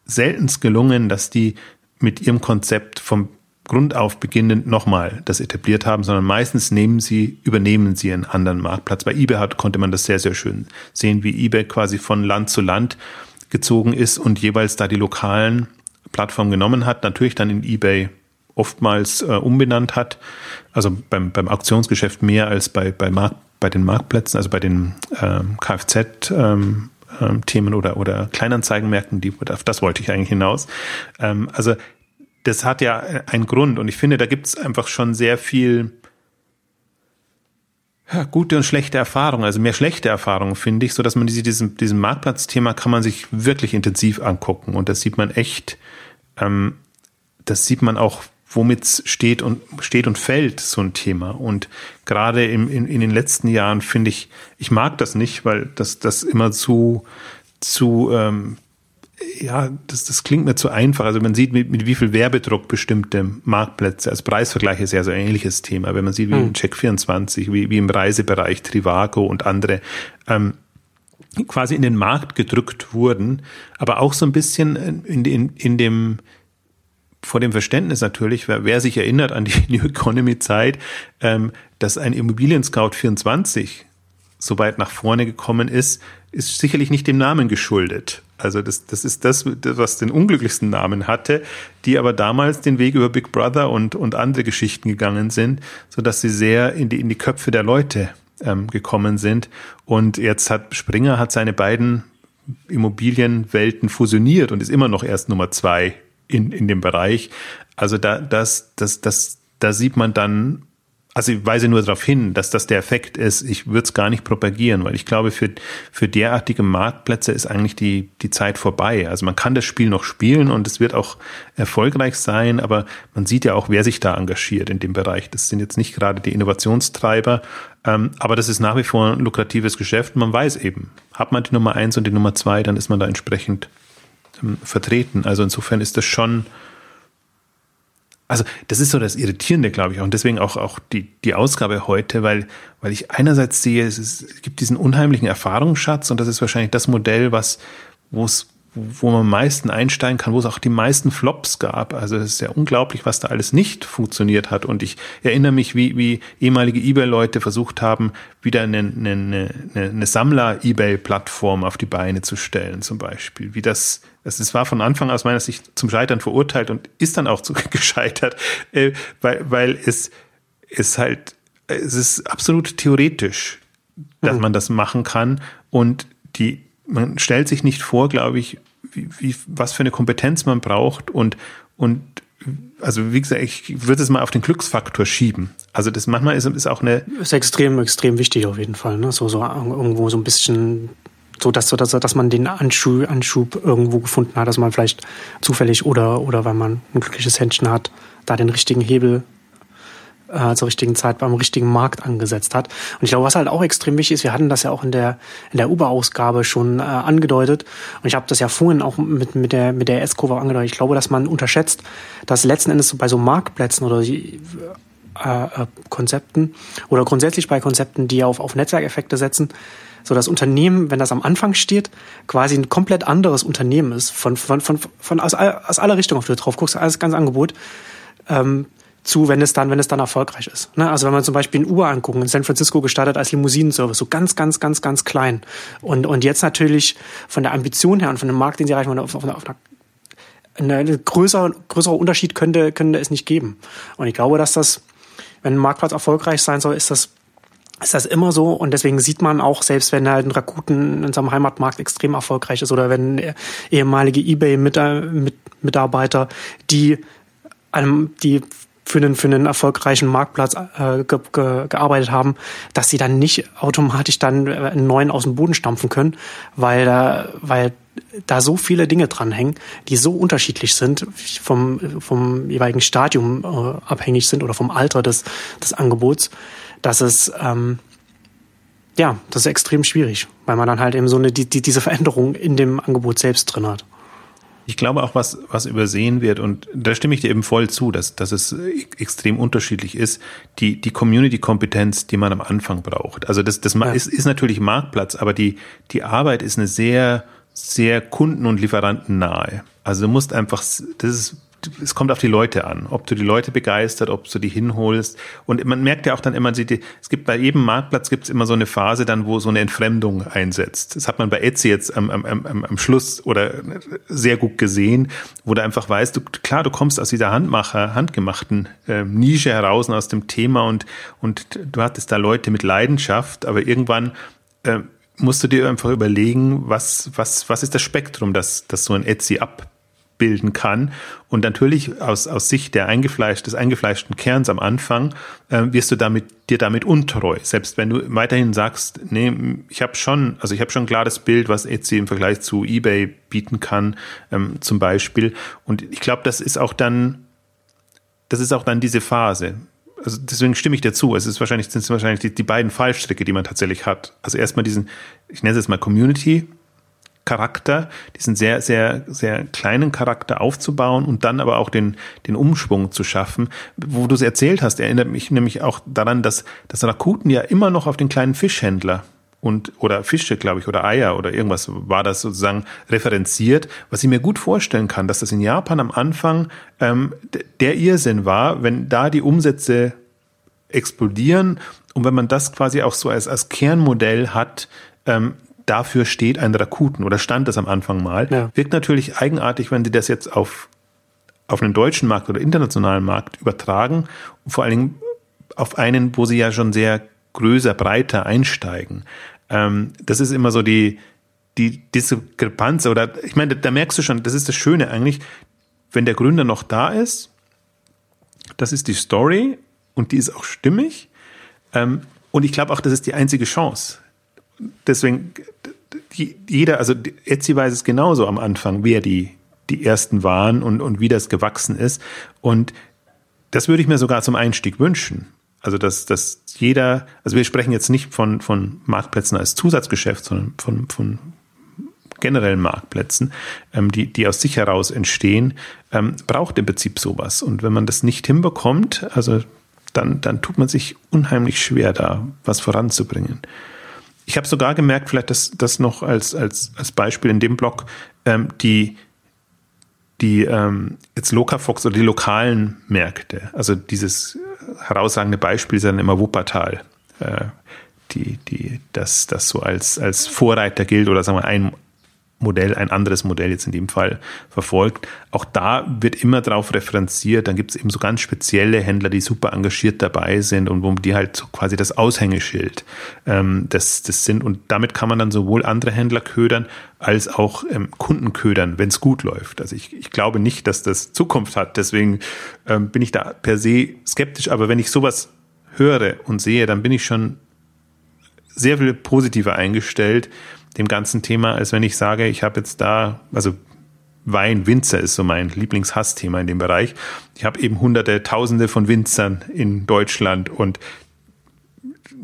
seltenst gelungen, dass die mit ihrem Konzept vom Grund auf beginnend nochmal das etabliert haben, sondern meistens nehmen sie, übernehmen sie einen anderen Marktplatz. Bei eBay hat, konnte man das sehr, sehr schön sehen, wie eBay quasi von Land zu Land gezogen ist und jeweils da die lokalen Plattformen genommen hat, natürlich dann in eBay oftmals äh, umbenannt hat. Also beim, beim Auktionsgeschäft mehr als bei, bei, Markt, bei den Marktplätzen, also bei den ähm, Kfz- ähm, ähm, Themen oder, oder Kleinanzeigenmärkten, die, auf das wollte ich eigentlich hinaus. Ähm, also das hat ja einen Grund und ich finde, da gibt es einfach schon sehr viel ja, gute und schlechte Erfahrungen, also mehr schlechte Erfahrungen finde ich, so dass man diese, diesem, diesem Marktplatzthema kann man sich wirklich intensiv angucken und das sieht man echt, ähm, das sieht man auch, womit steht und steht und fällt so ein Thema und gerade im, in, in den letzten Jahren finde ich, ich mag das nicht, weil das das immer zu zu ähm, ja, das, das klingt mir zu einfach. Also man sieht, mit, mit wie viel Werbedruck bestimmte Marktplätze, als Preisvergleich ist ja so ein ähnliches Thema. Wenn man sieht, wie hm. Check24, wie, wie im Reisebereich Trivago und andere, ähm, quasi in den Markt gedrückt wurden, aber auch so ein bisschen in, in, in dem, vor dem Verständnis natürlich, wer, wer sich erinnert an die New Economy Zeit, ähm, dass ein Immobilien Scout 24 so weit nach vorne gekommen ist, ist sicherlich nicht dem Namen geschuldet. Also das, das ist das, was den unglücklichsten Namen hatte, die aber damals den Weg über Big Brother und, und andere Geschichten gegangen sind, so dass sie sehr in die, in die Köpfe der Leute ähm, gekommen sind. Und jetzt hat Springer hat seine beiden Immobilienwelten fusioniert und ist immer noch erst Nummer zwei in, in dem Bereich. Also da, das, das, das, da sieht man dann, also ich weise nur darauf hin, dass das der Effekt ist. Ich würde es gar nicht propagieren, weil ich glaube, für, für derartige Marktplätze ist eigentlich die, die Zeit vorbei. Also man kann das Spiel noch spielen und es wird auch erfolgreich sein, aber man sieht ja auch, wer sich da engagiert in dem Bereich. Das sind jetzt nicht gerade die Innovationstreiber, ähm, aber das ist nach wie vor ein lukratives Geschäft. Man weiß eben, hat man die Nummer eins und die Nummer zwei, dann ist man da entsprechend ähm, vertreten. Also insofern ist das schon also das ist so das Irritierende, glaube ich. Und deswegen auch, auch die, die Ausgabe heute, weil, weil ich einerseits sehe, es, ist, es gibt diesen unheimlichen Erfahrungsschatz und das ist wahrscheinlich das Modell, was, wo es wo man am meisten einsteigen kann, wo es auch die meisten Flops gab. Also es ist ja unglaublich, was da alles nicht funktioniert hat. Und ich erinnere mich, wie, wie ehemalige eBay-Leute versucht haben, wieder eine, eine, eine, eine Sammler-eBay-Plattform auf die Beine zu stellen, zum Beispiel. Wie das, also es war von Anfang aus meiner Sicht zum Scheitern verurteilt und ist dann auch zu, gescheitert, äh, weil, weil es, es halt, es ist absolut theoretisch, dass mhm. man das machen kann und die, man stellt sich nicht vor, glaube ich, wie, was für eine Kompetenz man braucht und, und also wie gesagt, ich würde es mal auf den Glücksfaktor schieben. Also das manchmal ist, ist auch eine. Ist extrem, extrem wichtig auf jeden Fall. Ne? So, so irgendwo so ein bisschen so dass, dass, dass man den Anschub, Anschub irgendwo gefunden hat, dass man vielleicht zufällig oder, oder weil man ein glückliches Händchen hat, da den richtigen Hebel äh, zur richtigen Zeit beim richtigen Markt angesetzt hat. Und ich glaube, was halt auch extrem wichtig ist, wir hatten das ja auch in der in der Uber-Ausgabe schon äh, angedeutet und ich habe das ja vorhin auch mit mit der mit der S-Kurve angedeutet. Ich glaube, dass man unterschätzt, dass letzten Endes bei so Marktplätzen oder die, äh, äh, Konzepten oder grundsätzlich bei Konzepten, die auf auf Netzwerkeffekte setzen, so das Unternehmen, wenn das am Anfang steht, quasi ein komplett anderes Unternehmen ist, von, von, von, von aus, aus aller Richtungen, auf du drauf guckst, alles ganz Angebot, ähm, zu, wenn es dann, wenn es dann erfolgreich ist. Ne? Also wenn man zum Beispiel in Uber angucken, in San Francisco gestartet als Limousinenservice, so ganz, ganz, ganz, ganz klein. Und, und jetzt natürlich von der Ambition her und von dem Markt, den sie erreichen, auf, auf, auf einer ein größerer, größerer Unterschied könnte, könnte es nicht geben. Und ich glaube, dass das, wenn ein Marktplatz erfolgreich sein soll, ist das ist das immer so und deswegen sieht man auch, selbst wenn halt ein Rakuten in seinem Heimatmarkt extrem erfolgreich ist oder wenn ehemalige eBay-Mitarbeiter, die einem, die für einen, für einen erfolgreichen Marktplatz äh, ge, ge, gearbeitet haben, dass sie dann nicht automatisch dann einen neuen aus dem Boden stampfen können, weil da, weil da so viele Dinge dranhängen, die so unterschiedlich sind, vom, vom jeweiligen Stadium äh, abhängig sind oder vom Alter des, des Angebots, dass es ähm, ja, das ist extrem schwierig, weil man dann halt eben so eine die, die, diese Veränderung in dem Angebot selbst drin hat. Ich glaube auch, was, was übersehen wird, und da stimme ich dir eben voll zu, dass, dass es extrem unterschiedlich ist, die, die Community-Kompetenz, die man am Anfang braucht. Also das, das ja. ist, ist natürlich Marktplatz, aber die, die Arbeit ist eine sehr, sehr kunden- und lieferantennahe. Also du musst einfach, das ist es kommt auf die Leute an, ob du die Leute begeistert, ob du die hinholst. Und man merkt ja auch dann immer, es gibt bei jedem Marktplatz gibt es immer so eine Phase dann, wo so eine Entfremdung einsetzt. Das hat man bei Etsy jetzt am, am, am, am Schluss oder sehr gut gesehen, wo du einfach weißt, du, klar, du kommst aus dieser Handmacher, handgemachten äh, Nische heraus aus dem Thema und, und du hattest da Leute mit Leidenschaft, aber irgendwann äh, musst du dir einfach überlegen, was, was, was ist das Spektrum, das, das so ein Etsy ab bilden kann. Und natürlich aus, aus Sicht der eingefleisch, des eingefleischten Kerns am Anfang äh, wirst du damit, dir damit untreu. Selbst wenn du weiterhin sagst, nee, ich habe schon, also ich habe schon ein klares Bild, was Etsy im Vergleich zu eBay bieten kann, ähm, zum Beispiel. Und ich glaube, das ist auch dann, das ist auch dann diese Phase. Also deswegen stimme ich dir zu. Es ist wahrscheinlich, sind wahrscheinlich die, die beiden Fallstricke, die man tatsächlich hat. Also erstmal diesen, ich nenne es jetzt mal Community, Charakter, diesen sehr, sehr, sehr kleinen Charakter aufzubauen und dann aber auch den, den Umschwung zu schaffen. Wo du es erzählt hast, erinnert mich nämlich auch daran, dass, dass Rakuten ja immer noch auf den kleinen Fischhändler und oder Fische, glaube ich, oder Eier oder irgendwas war das sozusagen referenziert, was ich mir gut vorstellen kann, dass das in Japan am Anfang ähm, der Irrsinn war, wenn da die Umsätze explodieren und wenn man das quasi auch so als, als Kernmodell hat, ähm, dafür steht ein Rakuten oder stand das am Anfang mal. Ja. Wirkt natürlich eigenartig, wenn sie das jetzt auf, auf einen deutschen Markt oder internationalen Markt übertragen vor allen Dingen auf einen, wo sie ja schon sehr größer, breiter einsteigen. Ähm, das ist immer so die, die Diskrepanz oder ich meine, da merkst du schon, das ist das Schöne eigentlich, wenn der Gründer noch da ist, das ist die Story und die ist auch stimmig. Ähm, und ich glaube auch, das ist die einzige Chance. Deswegen, jeder, also Etsy weiß es genauso am Anfang, wer die, die ersten waren und, und wie das gewachsen ist. Und das würde ich mir sogar zum Einstieg wünschen. Also, dass, dass jeder, also wir sprechen jetzt nicht von, von Marktplätzen als Zusatzgeschäft, sondern von, von generellen Marktplätzen, ähm, die, die aus sich heraus entstehen, ähm, braucht im Prinzip sowas. Und wenn man das nicht hinbekommt, also dann, dann tut man sich unheimlich schwer, da was voranzubringen. Ich habe sogar gemerkt, vielleicht das, das noch als, als, als Beispiel in dem Blog, ähm, die, die ähm, jetzt Locafox oder die lokalen Märkte, also dieses herausragende Beispiel ist dann immer Wuppertal, äh, die, die, das, das so als, als Vorreiter gilt oder sagen wir ein, Modell, ein anderes Modell jetzt in dem Fall verfolgt. Auch da wird immer darauf referenziert, dann gibt es eben so ganz spezielle Händler, die super engagiert dabei sind und wo die halt so quasi das Aushängeschild ähm, das, das sind. Und damit kann man dann sowohl andere Händler ködern als auch ähm, Kunden ködern, wenn es gut läuft. Also ich, ich glaube nicht, dass das Zukunft hat. Deswegen ähm, bin ich da per se skeptisch. Aber wenn ich sowas höre und sehe, dann bin ich schon sehr viel positiver eingestellt dem ganzen Thema, als wenn ich sage, ich habe jetzt da, also Wein, Winzer ist so mein Lieblingshassthema in dem Bereich. Ich habe eben hunderte, tausende von Winzern in Deutschland und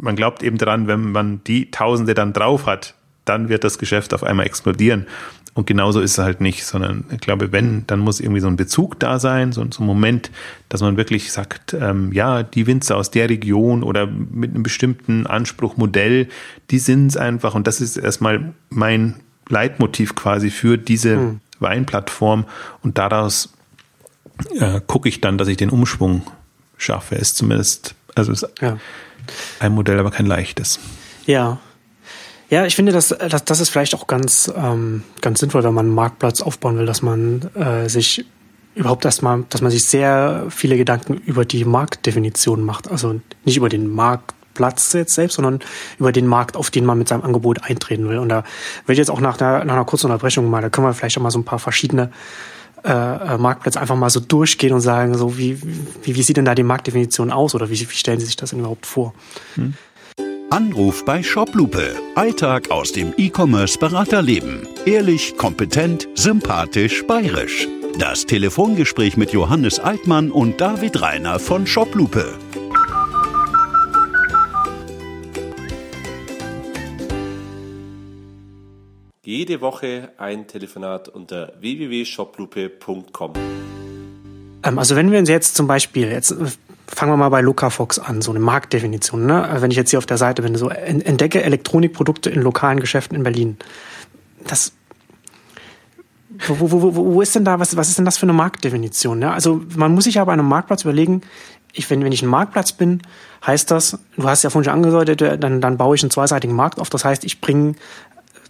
man glaubt eben dran, wenn man die Tausende dann drauf hat, dann wird das Geschäft auf einmal explodieren. Und genauso ist es halt nicht, sondern ich glaube, wenn, dann muss irgendwie so ein Bezug da sein, so, so ein Moment, dass man wirklich sagt, ähm, ja, die Winzer aus der Region oder mit einem bestimmten Anspruch, Modell, die sind es einfach. Und das ist erstmal mein Leitmotiv quasi für diese hm. Weinplattform. Und daraus äh, gucke ich dann, dass ich den Umschwung schaffe. Ist zumindest, also ist ja. ein Modell, aber kein leichtes. Ja, ja, ich finde, dass, dass das ist vielleicht auch ganz, ähm, ganz sinnvoll, wenn man einen Marktplatz aufbauen will, dass man äh, sich überhaupt erstmal, dass man sich sehr viele Gedanken über die Marktdefinition macht. Also nicht über den Marktplatz jetzt selbst, sondern über den Markt, auf den man mit seinem Angebot eintreten will. Und da will ich jetzt auch nach einer, nach einer kurzen Unterbrechung mal, da können wir vielleicht auch mal so ein paar verschiedene äh, äh Marktplätze einfach mal so durchgehen und sagen, so wie, wie, wie sieht denn da die Marktdefinition aus oder wie, wie stellen Sie sich das denn überhaupt vor? Hm. Anruf bei Shoplupe. Alltag aus dem E-Commerce-Beraterleben. Ehrlich, kompetent, sympathisch, bayerisch. Das Telefongespräch mit Johannes Altmann und David Reiner von Shoplupe. Jede Woche ein Telefonat unter www.shoplupe.com. Ähm, also wenn wir uns jetzt zum Beispiel, jetzt fangen wir mal bei Luca Fox an, so eine Marktdefinition. Ne? Wenn ich jetzt hier auf der Seite bin, so entdecke Elektronikprodukte in lokalen Geschäften in Berlin. Das wo, wo, wo, wo ist denn da, was, was ist denn das für eine Marktdefinition? Ne? Also man muss sich ja bei einem Marktplatz überlegen, ich, wenn, wenn ich ein Marktplatz bin, heißt das, du hast ja vorhin schon angedeutet, dann, dann baue ich einen zweiseitigen Markt auf. Das heißt, ich bringe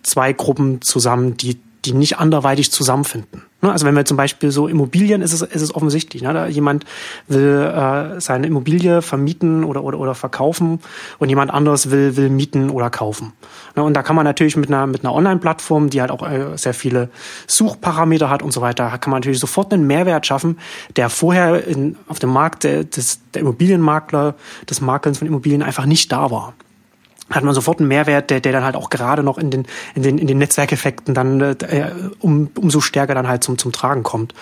zwei Gruppen zusammen, die die nicht anderweitig zusammenfinden. Ne, also wenn wir zum Beispiel so Immobilien, ist es, ist es offensichtlich. Ne? Da jemand will äh, seine Immobilie vermieten oder, oder, oder verkaufen und jemand anderes will, will mieten oder kaufen. Ne, und da kann man natürlich mit einer, mit einer Online-Plattform, die halt auch äh, sehr viele Suchparameter hat und so weiter, kann man natürlich sofort einen Mehrwert schaffen, der vorher in, auf dem Markt der, des, der Immobilienmakler, des Makelns von Immobilien einfach nicht da war hat man sofort einen Mehrwert, der, der dann halt auch gerade noch in den, in den, in den Netzwerkeffekten dann äh, um, umso stärker dann halt zum, zum Tragen kommt.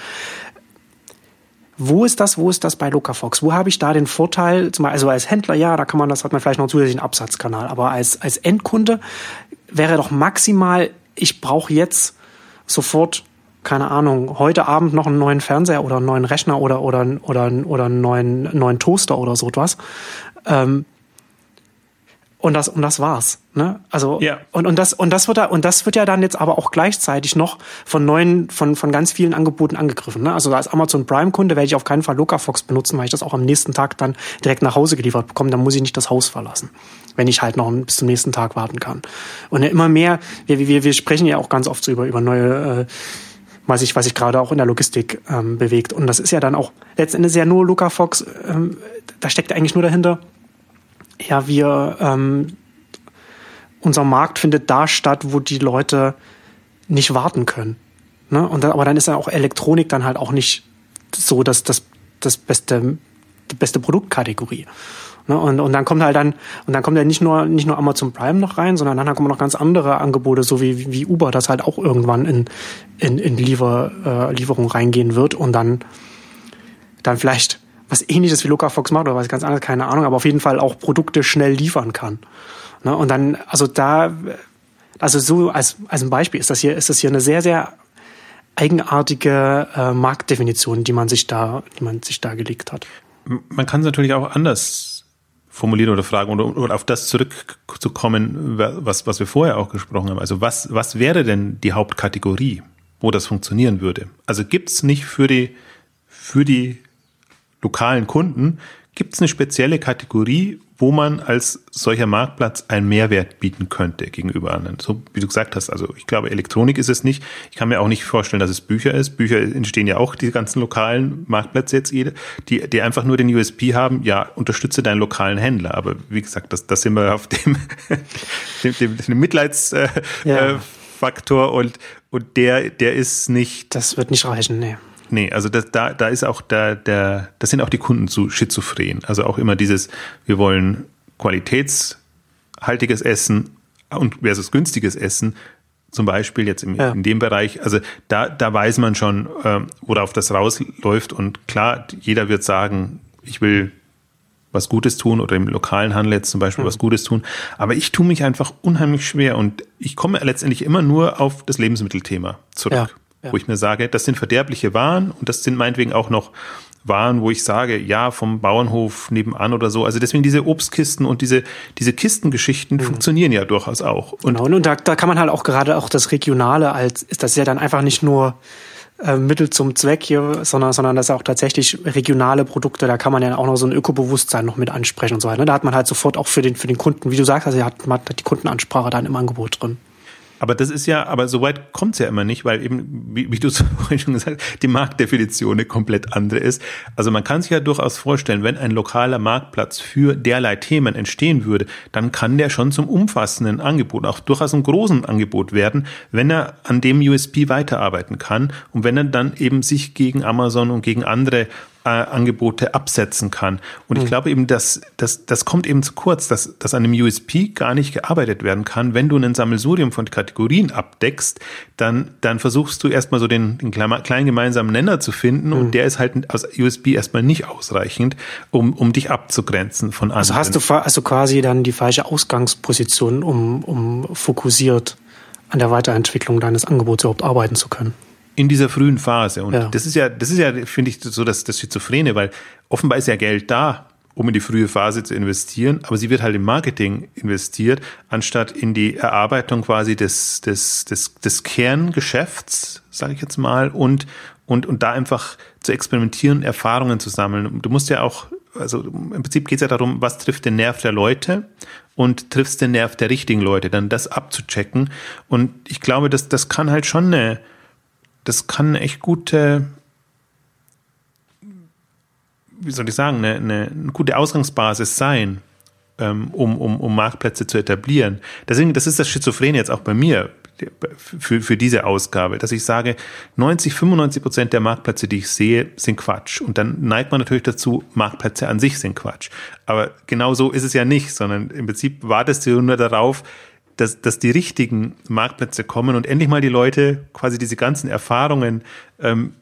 Wo ist das, wo ist das bei Locafox? Wo habe ich da den Vorteil, also als Händler, ja, da kann man, das hat man vielleicht noch einen Absatzkanal, aber als, als Endkunde wäre doch maximal, ich brauche jetzt sofort keine Ahnung, heute Abend noch einen neuen Fernseher oder einen neuen Rechner oder, oder, oder, oder einen neuen, neuen Toaster oder so etwas. Ähm, und das und das war's ne? Also ja. und und das und das wird da und das wird ja dann jetzt aber auch gleichzeitig noch von neuen von von ganz vielen Angeboten angegriffen ne? Also als Amazon Prime Kunde werde ich auf keinen Fall Locafox benutzen weil ich das auch am nächsten Tag dann direkt nach Hause geliefert bekomme. Dann muss ich nicht das Haus verlassen wenn ich halt noch bis zum nächsten Tag warten kann. Und immer mehr wir wir wir sprechen ja auch ganz oft so über über neue äh, was sich was sich gerade auch in der Logistik ähm, bewegt. Und das ist ja dann auch letztendlich ja nur Locafox ähm, da steckt eigentlich nur dahinter ja, wir, ähm, unser Markt findet da statt, wo die Leute nicht warten können. Ne? Und dann, aber dann ist ja auch Elektronik dann halt auch nicht so dass das, das beste, die beste Produktkategorie. Ne? Und, und dann kommt halt dann, und dann kommt ja nicht nur, nicht nur Amazon Prime noch rein, sondern dann kommen noch ganz andere Angebote, so wie, wie Uber, das halt auch irgendwann in, in, in Liefer, äh, Lieferung reingehen wird und dann, dann vielleicht was ähnliches wie Luca Fox macht oder was ganz anderes, keine Ahnung, aber auf jeden Fall auch Produkte schnell liefern kann. Ne? Und dann, also da, also so als, als ein Beispiel ist das hier, ist das hier eine sehr, sehr eigenartige äh, Marktdefinition, die man sich da, die man sich da gelegt hat. Man kann es natürlich auch anders formulieren oder fragen oder, oder auf das zurückzukommen, was, was wir vorher auch gesprochen haben. Also was, was wäre denn die Hauptkategorie, wo das funktionieren würde? Also gibt es nicht für die, für die lokalen Kunden, gibt es eine spezielle Kategorie, wo man als solcher Marktplatz einen Mehrwert bieten könnte gegenüber anderen. So wie du gesagt hast, also ich glaube, Elektronik ist es nicht. Ich kann mir auch nicht vorstellen, dass es Bücher ist. Bücher entstehen ja auch, die ganzen lokalen Marktplätze jetzt, die, die einfach nur den USP haben, ja, unterstütze deinen lokalen Händler. Aber wie gesagt, das, das sind wir auf dem, dem, dem, dem Mitleidsfaktor äh, ja. äh, und, und der, der ist nicht. Das wird nicht reichen, nee. Nee, also das, da, da ist auch der, der, das sind auch die Kunden zu schizophren. Also auch immer dieses, wir wollen qualitätshaltiges Essen und versus günstiges Essen, zum Beispiel jetzt im, ja. in dem Bereich, also da, da weiß man schon, ähm, worauf das rausläuft. Und klar, jeder wird sagen, ich will was Gutes tun oder im lokalen Handel jetzt zum Beispiel mhm. was Gutes tun. Aber ich tue mich einfach unheimlich schwer und ich komme letztendlich immer nur auf das Lebensmittelthema zurück. Ja ja. wo ich mir sage, das sind verderbliche Waren und das sind meinetwegen auch noch Waren, wo ich sage, ja, vom Bauernhof nebenan oder so. Also deswegen diese Obstkisten und diese, diese Kistengeschichten mhm. funktionieren ja durchaus auch. Und, genau, und da, da kann man halt auch gerade auch das Regionale als, ist das ja dann einfach nicht nur äh, Mittel zum Zweck hier, sondern, sondern das ist auch tatsächlich regionale Produkte, da kann man ja auch noch so ein Ökobewusstsein noch mit ansprechen und so weiter. Ne? Da hat man halt sofort auch für den, für den Kunden, wie du sagst, also hat, man hat die Kundenansprache dann im Angebot drin. Aber das ist ja, aber so weit kommt es ja immer nicht, weil eben, wie, wie du es vorhin schon gesagt hast, die Marktdefinition eine komplett andere ist. Also man kann sich ja durchaus vorstellen, wenn ein lokaler Marktplatz für derlei Themen entstehen würde, dann kann der schon zum umfassenden Angebot, auch durchaus einem großen Angebot werden, wenn er an dem USP weiterarbeiten kann und wenn er dann eben sich gegen Amazon und gegen andere Angebote absetzen kann. Und ich mhm. glaube eben, dass, dass das kommt eben zu kurz, dass, dass an einem USP gar nicht gearbeitet werden kann. Wenn du ein Sammelsurium von Kategorien abdeckst, dann, dann versuchst du erstmal so den, den kleinen gemeinsamen Nenner zu finden mhm. und der ist halt aus USB erstmal nicht ausreichend, um, um dich abzugrenzen von anderen. Also hast du also quasi dann die falsche Ausgangsposition, um, um fokussiert an der Weiterentwicklung deines Angebots überhaupt arbeiten zu können in dieser frühen Phase. Und ja. das ist ja, das ist ja, finde ich, so das, das Schizophrene, weil offenbar ist ja Geld da, um in die frühe Phase zu investieren, aber sie wird halt im Marketing investiert, anstatt in die Erarbeitung quasi des, des, des, des Kerngeschäfts, sage ich jetzt mal, und, und, und da einfach zu experimentieren, Erfahrungen zu sammeln. Du musst ja auch, also im Prinzip geht es ja darum, was trifft den Nerv der Leute und triffst den Nerv der richtigen Leute, dann das abzuchecken. Und ich glaube, dass das kann halt schon eine, das kann echt gute, wie soll ich sagen, eine, eine, eine gute Ausgangsbasis sein, ähm, um, um, um Marktplätze zu etablieren. Deswegen, das ist das Schizophrene jetzt auch bei mir für, für diese Ausgabe, dass ich sage, 90, 95 Prozent der Marktplätze, die ich sehe, sind Quatsch. Und dann neigt man natürlich dazu, Marktplätze an sich sind Quatsch. Aber genau so ist es ja nicht, sondern im Prinzip wartest du nur darauf, dass, dass die richtigen Marktplätze kommen und endlich mal die Leute quasi diese ganzen Erfahrungen ähm,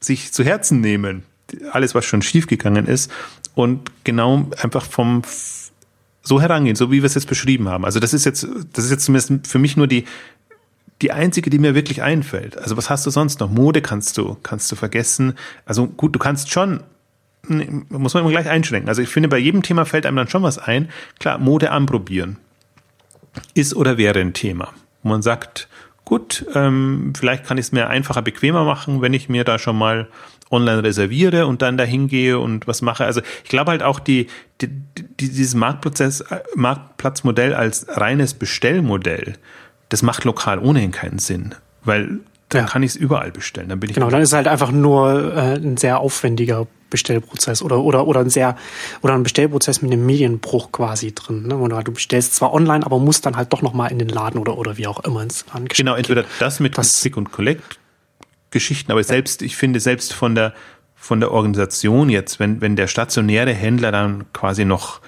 sich zu Herzen nehmen. Alles, was schon schiefgegangen ist und genau einfach vom so herangehen, so wie wir es jetzt beschrieben haben. Also das ist jetzt, das ist jetzt zumindest für mich nur die, die einzige, die mir wirklich einfällt. Also was hast du sonst noch? Mode kannst du, kannst du vergessen. Also gut, du kannst schon, muss man immer gleich einschränken. Also ich finde, bei jedem Thema fällt einem dann schon was ein. Klar, Mode anprobieren ist oder wäre ein Thema. Man sagt, gut, ähm, vielleicht kann ich es mir einfacher, bequemer machen, wenn ich mir da schon mal online reserviere und dann dahin gehe und was mache. Also ich glaube halt auch die, die, die dieses Marktprozess, äh, Marktplatzmodell als reines Bestellmodell, das macht lokal ohnehin keinen Sinn, weil dann ja. kann ich es überall bestellen. Dann bin ich genau, dann ist es halt einfach nur äh, ein sehr aufwendiger Bestellprozess oder, oder, oder ein sehr, oder ein Bestellprozess mit einem Medienbruch quasi drin. Ne? Oder du bestellst zwar online, aber musst dann halt doch nochmal in den Laden oder, oder wie auch immer ins Genau, entweder das mit das, Click und Collect Geschichten, aber selbst, ich finde, selbst von der, von der Organisation jetzt, wenn, wenn der stationäre Händler dann quasi noch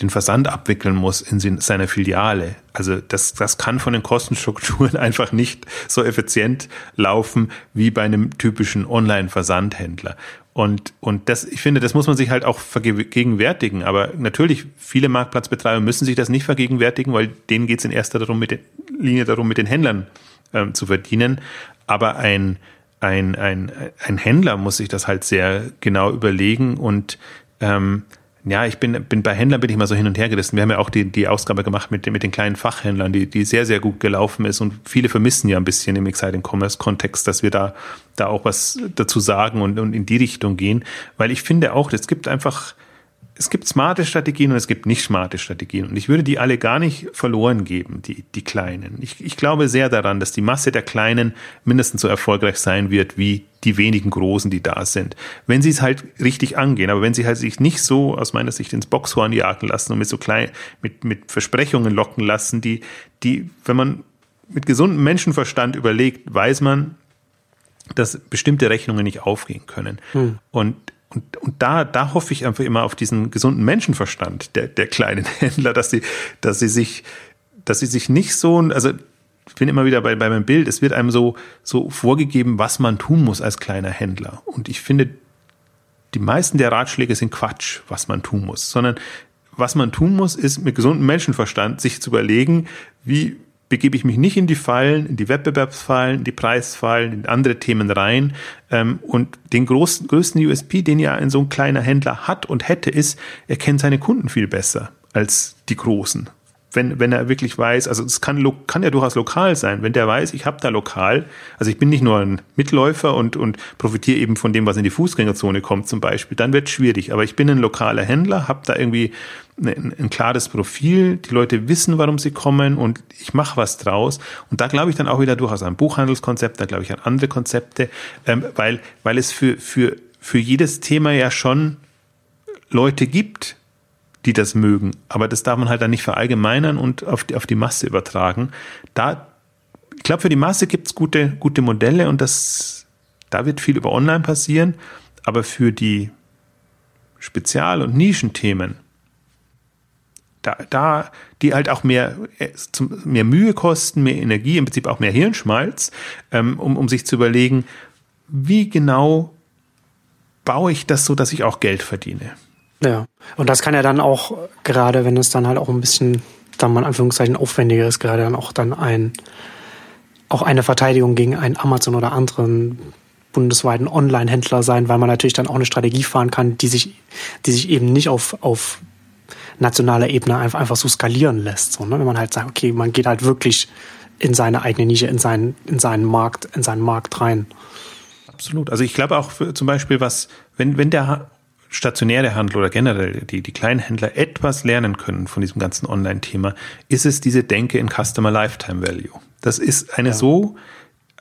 den Versand abwickeln muss in seiner Filiale. Also das, das kann von den Kostenstrukturen einfach nicht so effizient laufen wie bei einem typischen Online-Versandhändler. Und, und das, ich finde, das muss man sich halt auch vergegenwärtigen. Aber natürlich, viele Marktplatzbetreiber müssen sich das nicht vergegenwärtigen, weil denen geht es in erster darum, mit den, Linie darum, mit den Händlern ähm, zu verdienen. Aber ein, ein, ein, ein Händler muss sich das halt sehr genau überlegen und ähm, ja, ich bin, bin bei Händlern bin ich mal so hin und her gerissen. Wir haben ja auch die, die Ausgabe gemacht mit, mit den kleinen Fachhändlern, die, die sehr, sehr gut gelaufen ist und viele vermissen ja ein bisschen im Exciting Commerce Kontext, dass wir da, da auch was dazu sagen und, und in die Richtung gehen, weil ich finde auch, es gibt einfach, es gibt smarte Strategien und es gibt nicht smarte Strategien. Und ich würde die alle gar nicht verloren geben, die, die kleinen. Ich, ich glaube sehr daran, dass die Masse der Kleinen mindestens so erfolgreich sein wird wie die wenigen Großen, die da sind. Wenn sie es halt richtig angehen, aber wenn sie halt sich nicht so aus meiner Sicht ins Boxhorn jagen lassen und mit so klein, mit, mit Versprechungen locken lassen, die, die, wenn man mit gesundem Menschenverstand überlegt, weiß man, dass bestimmte Rechnungen nicht aufgehen können. Hm. Und und, und da, da hoffe ich einfach immer auf diesen gesunden Menschenverstand der, der kleinen Händler, dass sie, dass sie sich, dass sie sich nicht so, also ich bin immer wieder bei, bei meinem Bild, es wird einem so, so vorgegeben, was man tun muss als kleiner Händler. Und ich finde, die meisten der Ratschläge sind Quatsch, was man tun muss, sondern was man tun muss, ist mit gesundem Menschenverstand sich zu überlegen, wie, begebe ich mich nicht in die Fallen, in die Wettbewerbsfallen, in die Preisfallen, in andere Themen rein. Ähm, und den großen, größten USP, den ja ein so ein kleiner Händler hat und hätte, ist, er kennt seine Kunden viel besser als die Großen wenn, wenn er wirklich weiß, also es kann, kann ja durchaus lokal sein, wenn der weiß, ich habe da lokal, also ich bin nicht nur ein Mitläufer und, und profitiere eben von dem, was in die Fußgängerzone kommt zum Beispiel, dann wird schwierig. Aber ich bin ein lokaler Händler, habe da irgendwie ein, ein, klares Profil, die Leute wissen, warum sie kommen und ich mache was draus. Und da glaube ich dann auch wieder durchaus an Buchhandelskonzept, da glaube ich an andere Konzepte, ähm, weil, weil es für, für, für jedes Thema ja schon Leute gibt, die das mögen. Aber das darf man halt dann nicht verallgemeinern und auf die, auf die Masse übertragen. Da, ich glaube, für die Masse gibt es gute, gute Modelle und das, da wird viel über Online passieren. Aber für die Spezial- und Nischenthemen, da, da, die halt auch mehr, äh, mehr Mühe kosten, mehr Energie, im Prinzip auch mehr Hirnschmalz, ähm, um, um sich zu überlegen, wie genau baue ich das so, dass ich auch Geld verdiene. Ja, und das kann ja dann auch, gerade wenn es dann halt auch ein bisschen, dann mal in Anführungszeichen aufwendiger ist, gerade dann auch dann ein, auch eine Verteidigung gegen einen Amazon oder anderen bundesweiten Online-Händler sein, weil man natürlich dann auch eine Strategie fahren kann, die sich, die sich eben nicht auf, auf nationaler Ebene einfach, einfach so skalieren lässt. So, ne? Wenn man halt sagt, okay, man geht halt wirklich in seine eigene Nische, in seinen, in seinen Markt, in seinen Markt rein. Absolut. Also ich glaube auch für, zum Beispiel, was, wenn, wenn der stationäre Handel oder generell die, die kleinen Händler etwas lernen können von diesem ganzen Online-Thema, ist es diese Denke in Customer Lifetime Value. Das ist eine ja. so,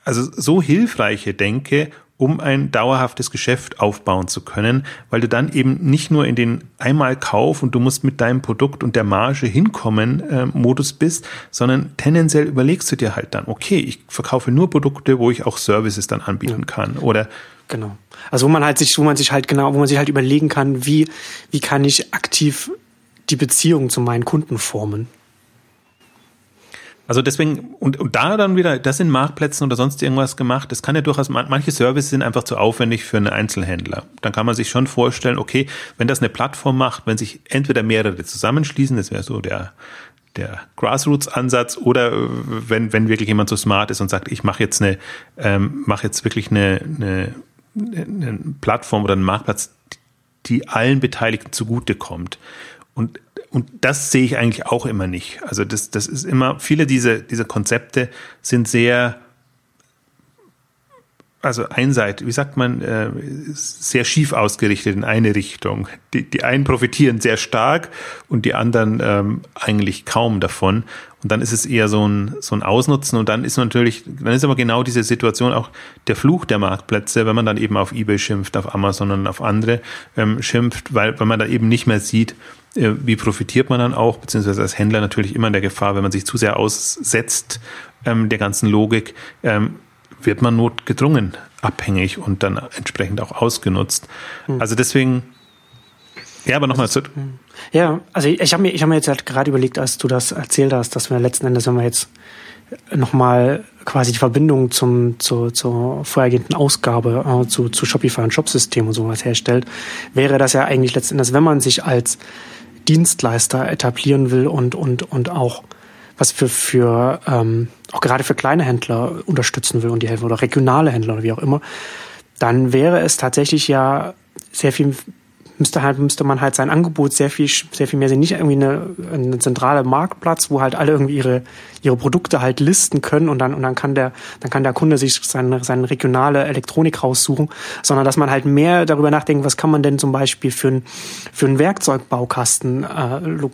also so hilfreiche Denke, um ein dauerhaftes Geschäft aufbauen zu können, weil du dann eben nicht nur in den Einmalkauf und du musst mit deinem Produkt und der Marge hinkommen äh, Modus bist, sondern tendenziell überlegst du dir halt dann, okay, ich verkaufe nur Produkte, wo ich auch Services dann anbieten ja. kann oder Genau. Also wo man halt sich, wo man sich halt genau, wo man sich halt überlegen kann, wie, wie kann ich aktiv die Beziehung zu meinen Kunden formen. Also deswegen, und, und da dann wieder, das in Marktplätzen oder sonst irgendwas gemacht, das kann ja durchaus, manche Services sind einfach zu aufwendig für einen Einzelhändler. Dann kann man sich schon vorstellen, okay, wenn das eine Plattform macht, wenn sich entweder mehrere zusammenschließen, das wäre so der, der Grassroots-Ansatz, oder wenn, wenn wirklich jemand so smart ist und sagt, ich mache jetzt eine, ähm, mache jetzt wirklich eine, eine eine Plattform oder einen Marktplatz, die allen Beteiligten zugutekommt. Und, und das sehe ich eigentlich auch immer nicht. Also das, das ist immer, viele dieser, dieser Konzepte sind sehr, also einseitig, wie sagt man, äh, sehr schief ausgerichtet in eine Richtung. Die, die einen profitieren sehr stark und die anderen ähm, eigentlich kaum davon. Und dann ist es eher so ein, so ein Ausnutzen und dann ist natürlich, dann ist aber genau diese Situation auch der Fluch der Marktplätze, wenn man dann eben auf Ebay schimpft, auf Amazon und auf andere ähm, schimpft, weil, weil man da eben nicht mehr sieht, wie profitiert man dann auch, beziehungsweise als Händler natürlich immer in der Gefahr, wenn man sich zu sehr aussetzt ähm, der ganzen Logik, ähm, wird man notgedrungen abhängig und dann entsprechend auch ausgenutzt. Hm. Also deswegen, ja, aber nochmal zu. Hm. Ja, also ich, ich habe mir, ich hab mir jetzt halt gerade überlegt, als du das erzählt hast, dass wir letzten Endes, wenn wir jetzt nochmal quasi die Verbindung zum, zu, zur vorhergehenden Ausgabe äh, zu, zu Shopify und Shopsystem und sowas herstellt, wäre das ja eigentlich letzten Endes, wenn man sich als Dienstleister etablieren will und, und, und auch was für, für ähm, auch gerade für kleine Händler unterstützen will und die helfen oder regionale Händler oder wie auch immer, dann wäre es tatsächlich ja sehr viel müsste halt, müsste man halt sein Angebot sehr viel, sehr viel mehr sehen. Nicht irgendwie eine, eine zentrale Marktplatz, wo halt alle irgendwie ihre, ihre Produkte halt listen können und dann, und dann kann der, dann kann der Kunde sich seine, seine regionale Elektronik raussuchen, sondern dass man halt mehr darüber nachdenkt, was kann man denn zum Beispiel für, ein, für einen Werkzeugbaukasten äh,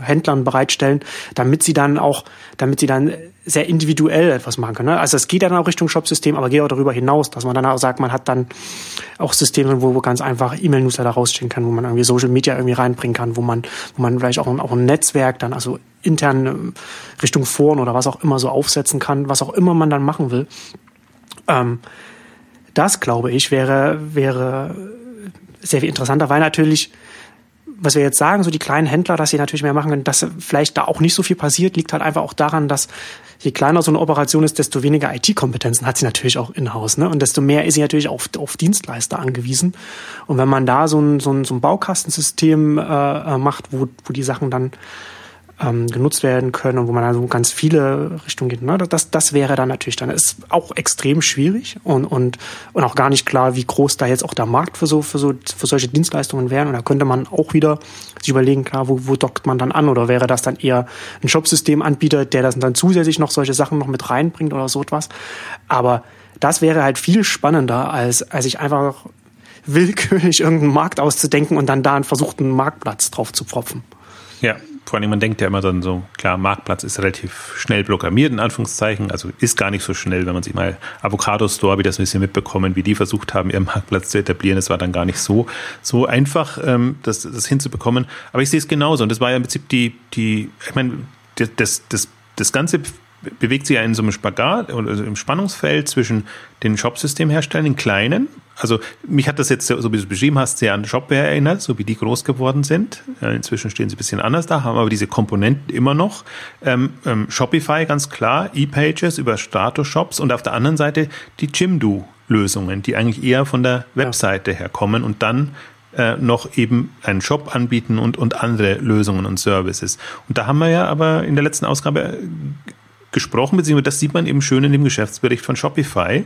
Händlern bereitstellen, damit sie dann auch, damit sie dann sehr individuell etwas machen können. Ne? Also es geht dann auch Richtung Shopsystem, aber geht auch darüber hinaus, dass man dann auch sagt, man hat dann auch Systeme, wo man ganz einfach E-Mail-Newsletter rausstellen kann, wo man irgendwie Social Media irgendwie reinbringen kann, wo man, wo man vielleicht auch, ein, auch ein Netzwerk dann, also intern ähm, Richtung Foren oder was auch immer so aufsetzen kann, was auch immer man dann machen will. Ähm, das, glaube ich, wäre, wäre sehr viel interessanter, weil natürlich was wir jetzt sagen, so die kleinen Händler, dass sie natürlich mehr machen können, dass vielleicht da auch nicht so viel passiert, liegt halt einfach auch daran, dass je kleiner so eine Operation ist, desto weniger IT-Kompetenzen hat sie natürlich auch in-house. Ne? Und desto mehr ist sie natürlich auf, auf Dienstleister angewiesen. Und wenn man da so ein, so ein, so ein Baukastensystem äh, äh macht, wo, wo die Sachen dann ähm, genutzt werden können und wo man also ganz viele Richtungen geht. Ne? Das, das wäre dann natürlich dann ist auch extrem schwierig und, und, und auch gar nicht klar, wie groß da jetzt auch der Markt für so, für so für solche Dienstleistungen wäre. Und da könnte man auch wieder sich überlegen, klar, wo, wo dockt man dann an oder wäre das dann eher ein Shopsystemanbieter, der das dann zusätzlich noch solche Sachen noch mit reinbringt oder so etwas. Aber das wäre halt viel spannender, als, als ich einfach willkürlich irgendeinen Markt auszudenken und dann da einen versuchten Marktplatz drauf zu pfropfen. Ja, vor allem, man denkt ja immer dann so, klar, Marktplatz ist relativ schnell programmiert, in Anführungszeichen, also ist gar nicht so schnell, wenn man sich mal Avocado Store, wie das ein bisschen mitbekommen, wie die versucht haben, ihren Marktplatz zu etablieren. Es war dann gar nicht so, so einfach, ähm, das, das hinzubekommen. Aber ich sehe es genauso und das war ja im Prinzip die, die, ich meine, das, das, das Ganze bewegt sich ja in so einem Spagat oder also im Spannungsfeld zwischen den Shopsystemherstellern, den kleinen, also mich hat das jetzt, so wie du es beschrieben hast, sehr an Shopware erinnert, so wie die groß geworden sind. Inzwischen stehen sie ein bisschen anders da, haben aber diese Komponenten immer noch. Ähm, ähm, Shopify ganz klar, E-Pages über Status-Shops und auf der anderen Seite die Jimdo-Lösungen, die eigentlich eher von der Webseite ja. herkommen und dann äh, noch eben einen Shop anbieten und, und andere Lösungen und Services. Und da haben wir ja aber in der letzten Ausgabe gesprochen, beziehungsweise das sieht man eben schön in dem Geschäftsbericht von Shopify,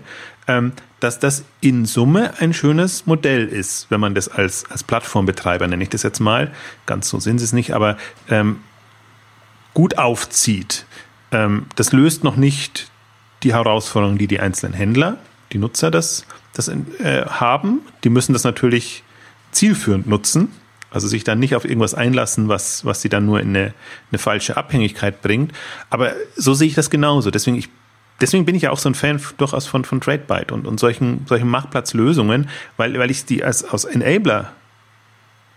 ähm, dass das in Summe ein schönes Modell ist, wenn man das als, als Plattformbetreiber, nenne ich das jetzt mal, ganz so sind sie es nicht, aber ähm, gut aufzieht. Ähm, das löst noch nicht die Herausforderungen, die die einzelnen Händler, die Nutzer das, das äh, haben. Die müssen das natürlich zielführend nutzen, also sich dann nicht auf irgendwas einlassen, was, was sie dann nur in eine, eine falsche Abhängigkeit bringt. Aber so sehe ich das genauso. Deswegen, ich, deswegen bin ich ja auch so ein Fan durchaus von, von TradeByte und, und solchen, solchen Marktplatzlösungen, weil, weil ich die als, aus Enabler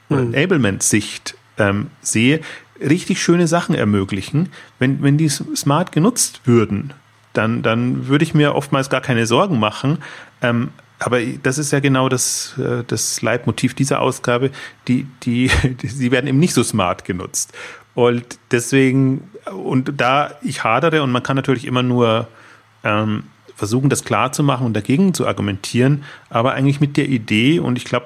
oder mhm. Enablement-Sicht ähm, sehe, richtig schöne Sachen ermöglichen, wenn, wenn die smart genutzt würden. Dann, dann würde ich mir oftmals gar keine Sorgen machen, ähm, aber das ist ja genau das, äh, das Leitmotiv dieser Ausgabe. Die, die, die, sie werden eben nicht so smart genutzt. Und deswegen, und da ich hadere und man kann natürlich immer nur ähm, versuchen, das klar zu machen und dagegen zu argumentieren, aber eigentlich mit der Idee, und ich glaube,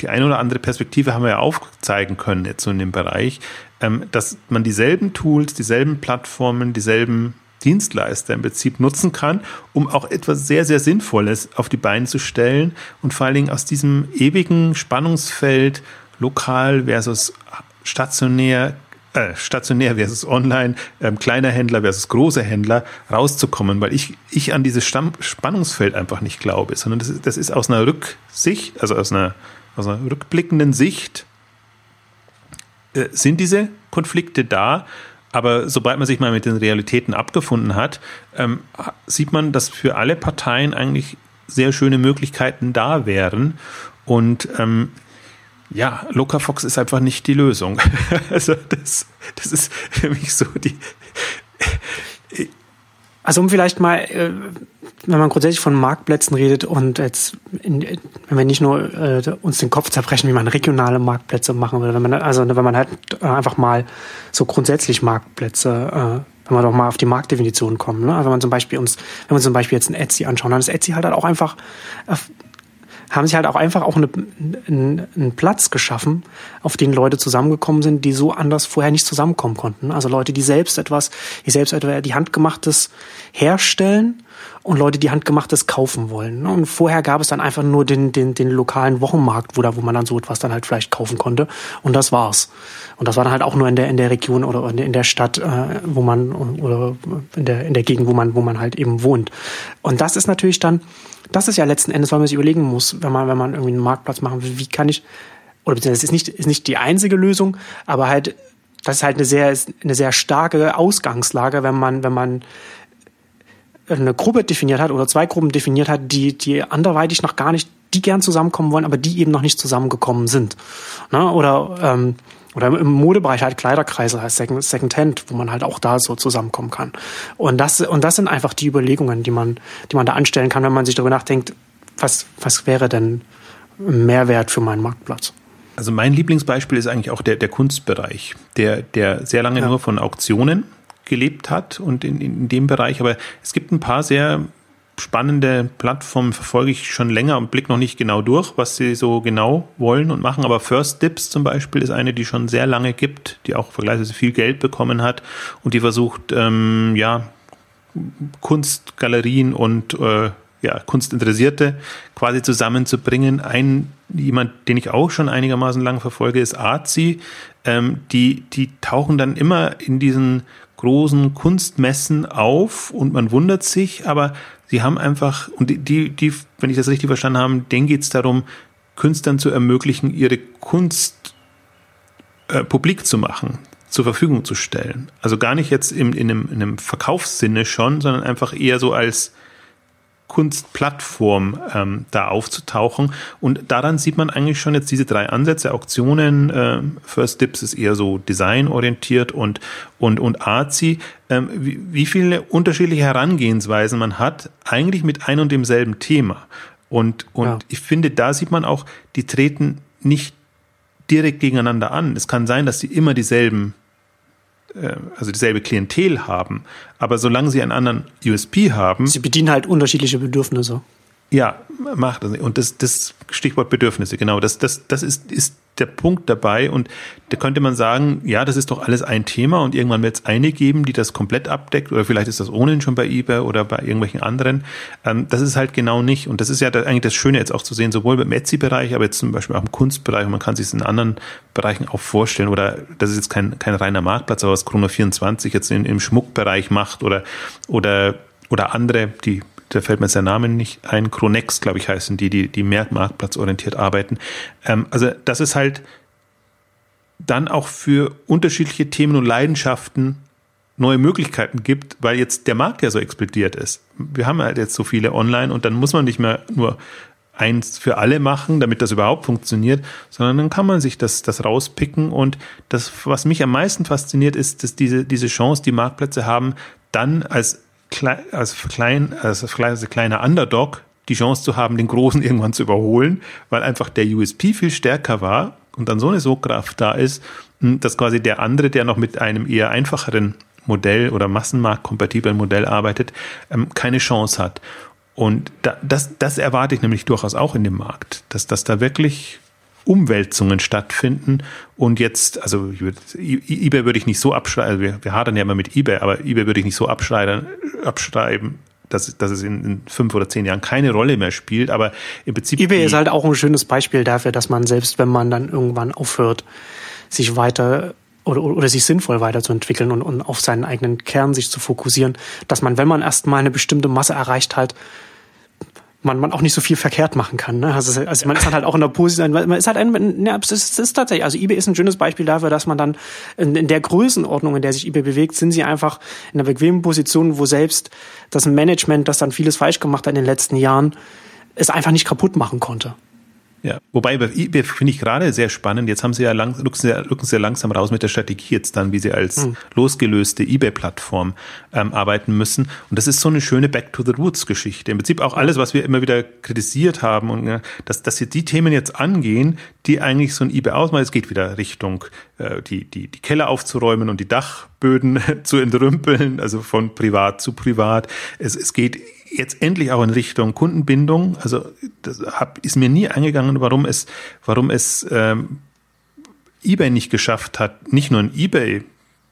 die eine oder andere Perspektive haben wir ja aufzeigen können jetzt so in dem Bereich, ähm, dass man dieselben Tools, dieselben Plattformen, dieselben Dienstleister im Prinzip nutzen kann, um auch etwas sehr, sehr Sinnvolles auf die Beine zu stellen und vor allen Dingen aus diesem ewigen Spannungsfeld lokal versus stationär, äh, stationär versus online, ähm, kleiner Händler versus großer Händler rauszukommen, weil ich, ich an dieses Stamm Spannungsfeld einfach nicht glaube, sondern das ist, das ist aus einer Rücksicht, also aus einer, aus einer rückblickenden Sicht, äh, sind diese Konflikte da aber sobald man sich mal mit den Realitäten abgefunden hat, ähm, sieht man, dass für alle Parteien eigentlich sehr schöne Möglichkeiten da wären. Und ähm, ja, Locafox ist einfach nicht die Lösung. also das, das ist für mich so die. Also um vielleicht mal äh, wenn man grundsätzlich von Marktplätzen redet und jetzt, wenn wir nicht nur äh, uns den Kopf zerbrechen, wie man regionale Marktplätze machen will, wenn man also wenn man halt einfach mal so grundsätzlich Marktplätze, äh, wenn wir doch mal auf die Marktdefinition kommen, ne? Also wenn man zum Beispiel uns, wenn wir zum Beispiel jetzt ein Etsy anschauen, dann ist Etsy halt, auch einfach äh, haben sich halt auch einfach auch eine, einen, einen Platz geschaffen, auf den Leute zusammengekommen sind, die so anders vorher nicht zusammenkommen konnten. Also Leute, die selbst etwas, die selbst etwa die handgemachtes herstellen und Leute, die handgemachtes kaufen wollen. Und vorher gab es dann einfach nur den, den, den lokalen Wochenmarkt, wo, da, wo man dann so etwas dann halt vielleicht kaufen konnte. Und das war's. Und das war dann halt auch nur in der, in der Region oder in der Stadt, äh, wo man, oder in der, in der Gegend, wo man, wo man halt eben wohnt. Und das ist natürlich dann, das ist ja letzten Endes, weil man sich überlegen muss, wenn man, wenn man irgendwie einen Marktplatz machen will, wie kann ich, oder beziehungsweise es ist nicht, ist nicht die einzige Lösung, aber halt, das ist halt eine sehr, eine sehr starke Ausgangslage, wenn man, wenn man eine Gruppe definiert hat oder zwei Gruppen definiert hat, die, die anderweitig noch gar nicht, die gern zusammenkommen wollen, aber die eben noch nicht zusammengekommen sind. Ne? Oder, ähm, oder im Modebereich halt Kleiderkreise heißt Second, Second Hand, wo man halt auch da so zusammenkommen kann. Und das, und das sind einfach die Überlegungen, die man, die man da anstellen kann, wenn man sich darüber nachdenkt, was, was wäre denn Mehrwert für meinen Marktplatz? Also mein Lieblingsbeispiel ist eigentlich auch der, der Kunstbereich, der, der sehr lange ja. nur von Auktionen gelebt hat und in, in dem Bereich. Aber es gibt ein paar sehr spannende Plattformen, verfolge ich schon länger und blick noch nicht genau durch, was sie so genau wollen und machen. Aber First Dips zum Beispiel ist eine, die schon sehr lange gibt, die auch vergleichsweise viel Geld bekommen hat und die versucht, ähm, ja, Kunstgalerien und äh, ja, Kunstinteressierte quasi zusammenzubringen. Ein jemand, den ich auch schon einigermaßen lang verfolge, ist Arzi. Ähm, die, die tauchen dann immer in diesen großen Kunstmessen auf und man wundert sich, aber sie haben einfach, und die, die, wenn ich das richtig verstanden habe, denen geht es darum, Künstlern zu ermöglichen, ihre Kunst äh, publik zu machen, zur Verfügung zu stellen. Also gar nicht jetzt im, in, einem, in einem Verkaufssinne schon, sondern einfach eher so als Kunstplattform ähm, da aufzutauchen. Und daran sieht man eigentlich schon jetzt diese drei Ansätze. Auktionen, äh, First Dips ist eher so designorientiert und, und, und Arzi. Ähm, wie, wie viele unterschiedliche Herangehensweisen man hat, eigentlich mit ein und demselben Thema. Und, und ja. ich finde, da sieht man auch, die treten nicht direkt gegeneinander an. Es kann sein, dass sie immer dieselben also dieselbe Klientel haben, aber solange sie einen anderen USP haben. Sie bedienen halt unterschiedliche Bedürfnisse. Ja, macht das. Und das, das Stichwort Bedürfnisse, genau, das, das, das ist, ist der Punkt dabei. Und da könnte man sagen, ja, das ist doch alles ein Thema und irgendwann wird es eine geben, die das komplett abdeckt. Oder vielleicht ist das ohnehin schon bei eBay oder bei irgendwelchen anderen. Ähm, das ist halt genau nicht. Und das ist ja eigentlich das Schöne jetzt auch zu sehen, sowohl beim Etsy-Bereich, aber jetzt zum Beispiel auch im Kunstbereich. Und man kann sich es in anderen Bereichen auch vorstellen. Oder das ist jetzt kein, kein reiner Marktplatz, aber was Chrono 24 jetzt in, im Schmuckbereich macht oder, oder oder andere, die da fällt mir jetzt der Name nicht ein, Chronex, glaube ich, heißen die, die, die mehr marktplatzorientiert arbeiten. Ähm, also das ist halt dann auch für unterschiedliche Themen und Leidenschaften neue Möglichkeiten gibt, weil jetzt der Markt ja so explodiert ist. Wir haben halt jetzt so viele online und dann muss man nicht mehr nur eins für alle machen, damit das überhaupt funktioniert, sondern dann kann man sich das, das rauspicken und das, was mich am meisten fasziniert, ist, dass diese, diese Chance, die Marktplätze haben, dann als als, klein, als kleiner Underdog die Chance zu haben, den Großen irgendwann zu überholen, weil einfach der USP viel stärker war und dann so eine Sogkraft da ist, hm, dass quasi der andere, der noch mit einem eher einfacheren Modell oder massenmarktkompatiblen Modell arbeitet, ähm, keine Chance hat. Und das, das erwarte ich nämlich durchaus auch in dem Markt, dass, dass da wirklich Umwälzungen stattfinden. Und jetzt, also eBay würde ich nicht so abschreiben, also wir, wir hadern ja immer mit eBay, aber eBay würde ich nicht so abschreiben, abschreiben dass, dass es in, in fünf oder zehn Jahren keine Rolle mehr spielt. Aber im Prinzip. eBay ist halt auch ein schönes Beispiel dafür, dass man selbst, wenn man dann irgendwann aufhört, sich weiter oder, oder sich sinnvoll weiterzuentwickeln und, und auf seinen eigenen Kern sich zu fokussieren, dass man, wenn man erstmal eine bestimmte Masse erreicht hat, man, man auch nicht so viel verkehrt machen kann. Ne? Also, also man ist halt auch in der Position, man ist halt ein, ja, es ist, es ist tatsächlich, also eBay ist ein schönes Beispiel dafür, dass man dann in, in der Größenordnung, in der sich eBay bewegt, sind sie einfach in einer bequemen Position, wo selbst das Management, das dann vieles falsch gemacht hat in den letzten Jahren, es einfach nicht kaputt machen konnte. Ja, wobei bei eBay finde ich gerade sehr spannend. Jetzt haben sie ja lang, rücken, sie, rücken sie langsam raus mit der Strategie jetzt dann, wie sie als hm. losgelöste eBay-Plattform ähm, arbeiten müssen. Und das ist so eine schöne Back to the Roots Geschichte. Im Prinzip auch alles, was wir immer wieder kritisiert haben und ja, dass, dass sie die Themen jetzt angehen, die eigentlich so ein eBay ausmachen. Es geht wieder Richtung äh, die, die, die Keller aufzuräumen und die Dachböden zu entrümpeln, also von privat zu privat. Es, es geht jetzt endlich auch in Richtung Kundenbindung. Also das hab, ist mir nie eingegangen, warum es, warum es ähm, eBay nicht geschafft hat, nicht nur ein eBay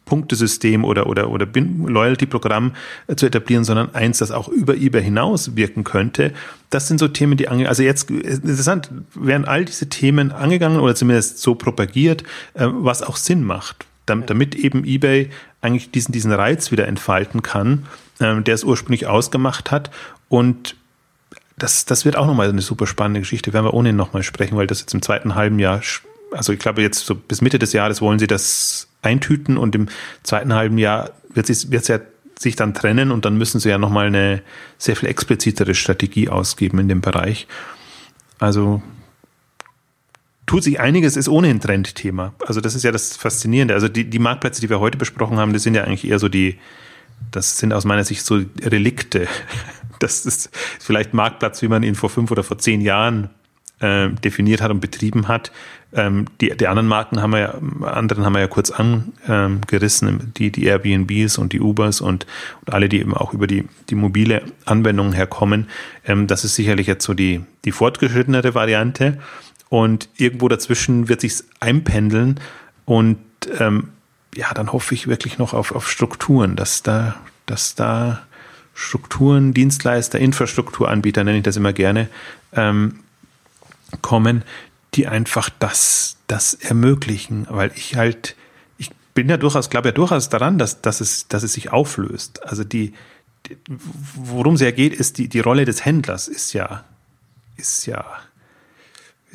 Punktesystem oder, oder, oder Loyalty-Programm äh, zu etablieren, sondern eins, das auch über eBay hinaus wirken könnte. Das sind so Themen, die ange also jetzt interessant, werden all diese Themen angegangen oder zumindest so propagiert, äh, was auch Sinn macht, damit eben eBay eigentlich diesen, diesen Reiz wieder entfalten kann ähm, der es ursprünglich ausgemacht hat. Und das, das wird auch nochmal eine super spannende Geschichte. Werden wir ohnehin nochmal sprechen, weil das jetzt im zweiten halben Jahr, also ich glaube jetzt so bis Mitte des Jahres wollen sie das eintüten und im zweiten halben Jahr wird es wird's ja sich dann trennen und dann müssen sie ja nochmal eine sehr viel explizitere Strategie ausgeben in dem Bereich. Also tut sich einiges, ist ohnehin Trendthema. Also das ist ja das Faszinierende. Also die, die Marktplätze, die wir heute besprochen haben, das sind ja eigentlich eher so die, das sind aus meiner Sicht so Relikte. Das ist vielleicht Marktplatz, wie man ihn vor fünf oder vor zehn Jahren äh, definiert hat und betrieben hat. Ähm, die, die anderen Marken haben wir ja, anderen haben wir ja kurz angerissen, ähm, die, die Airbnbs und die Ubers und, und alle, die eben auch über die, die mobile Anwendung herkommen. Ähm, das ist sicherlich jetzt so die, die fortgeschrittenere Variante. Und irgendwo dazwischen wird sich's einpendeln und ähm, ja, dann hoffe ich wirklich noch auf, auf Strukturen, dass da, dass da Strukturen, Dienstleister, Infrastrukturanbieter, nenne ich das immer gerne, ähm, kommen, die einfach das, das ermöglichen, weil ich halt, ich bin ja durchaus, glaube ja durchaus daran, dass, dass, es, dass es sich auflöst. Also die, die worum es ja geht, ist die, die Rolle des Händlers ist ja, ist ja,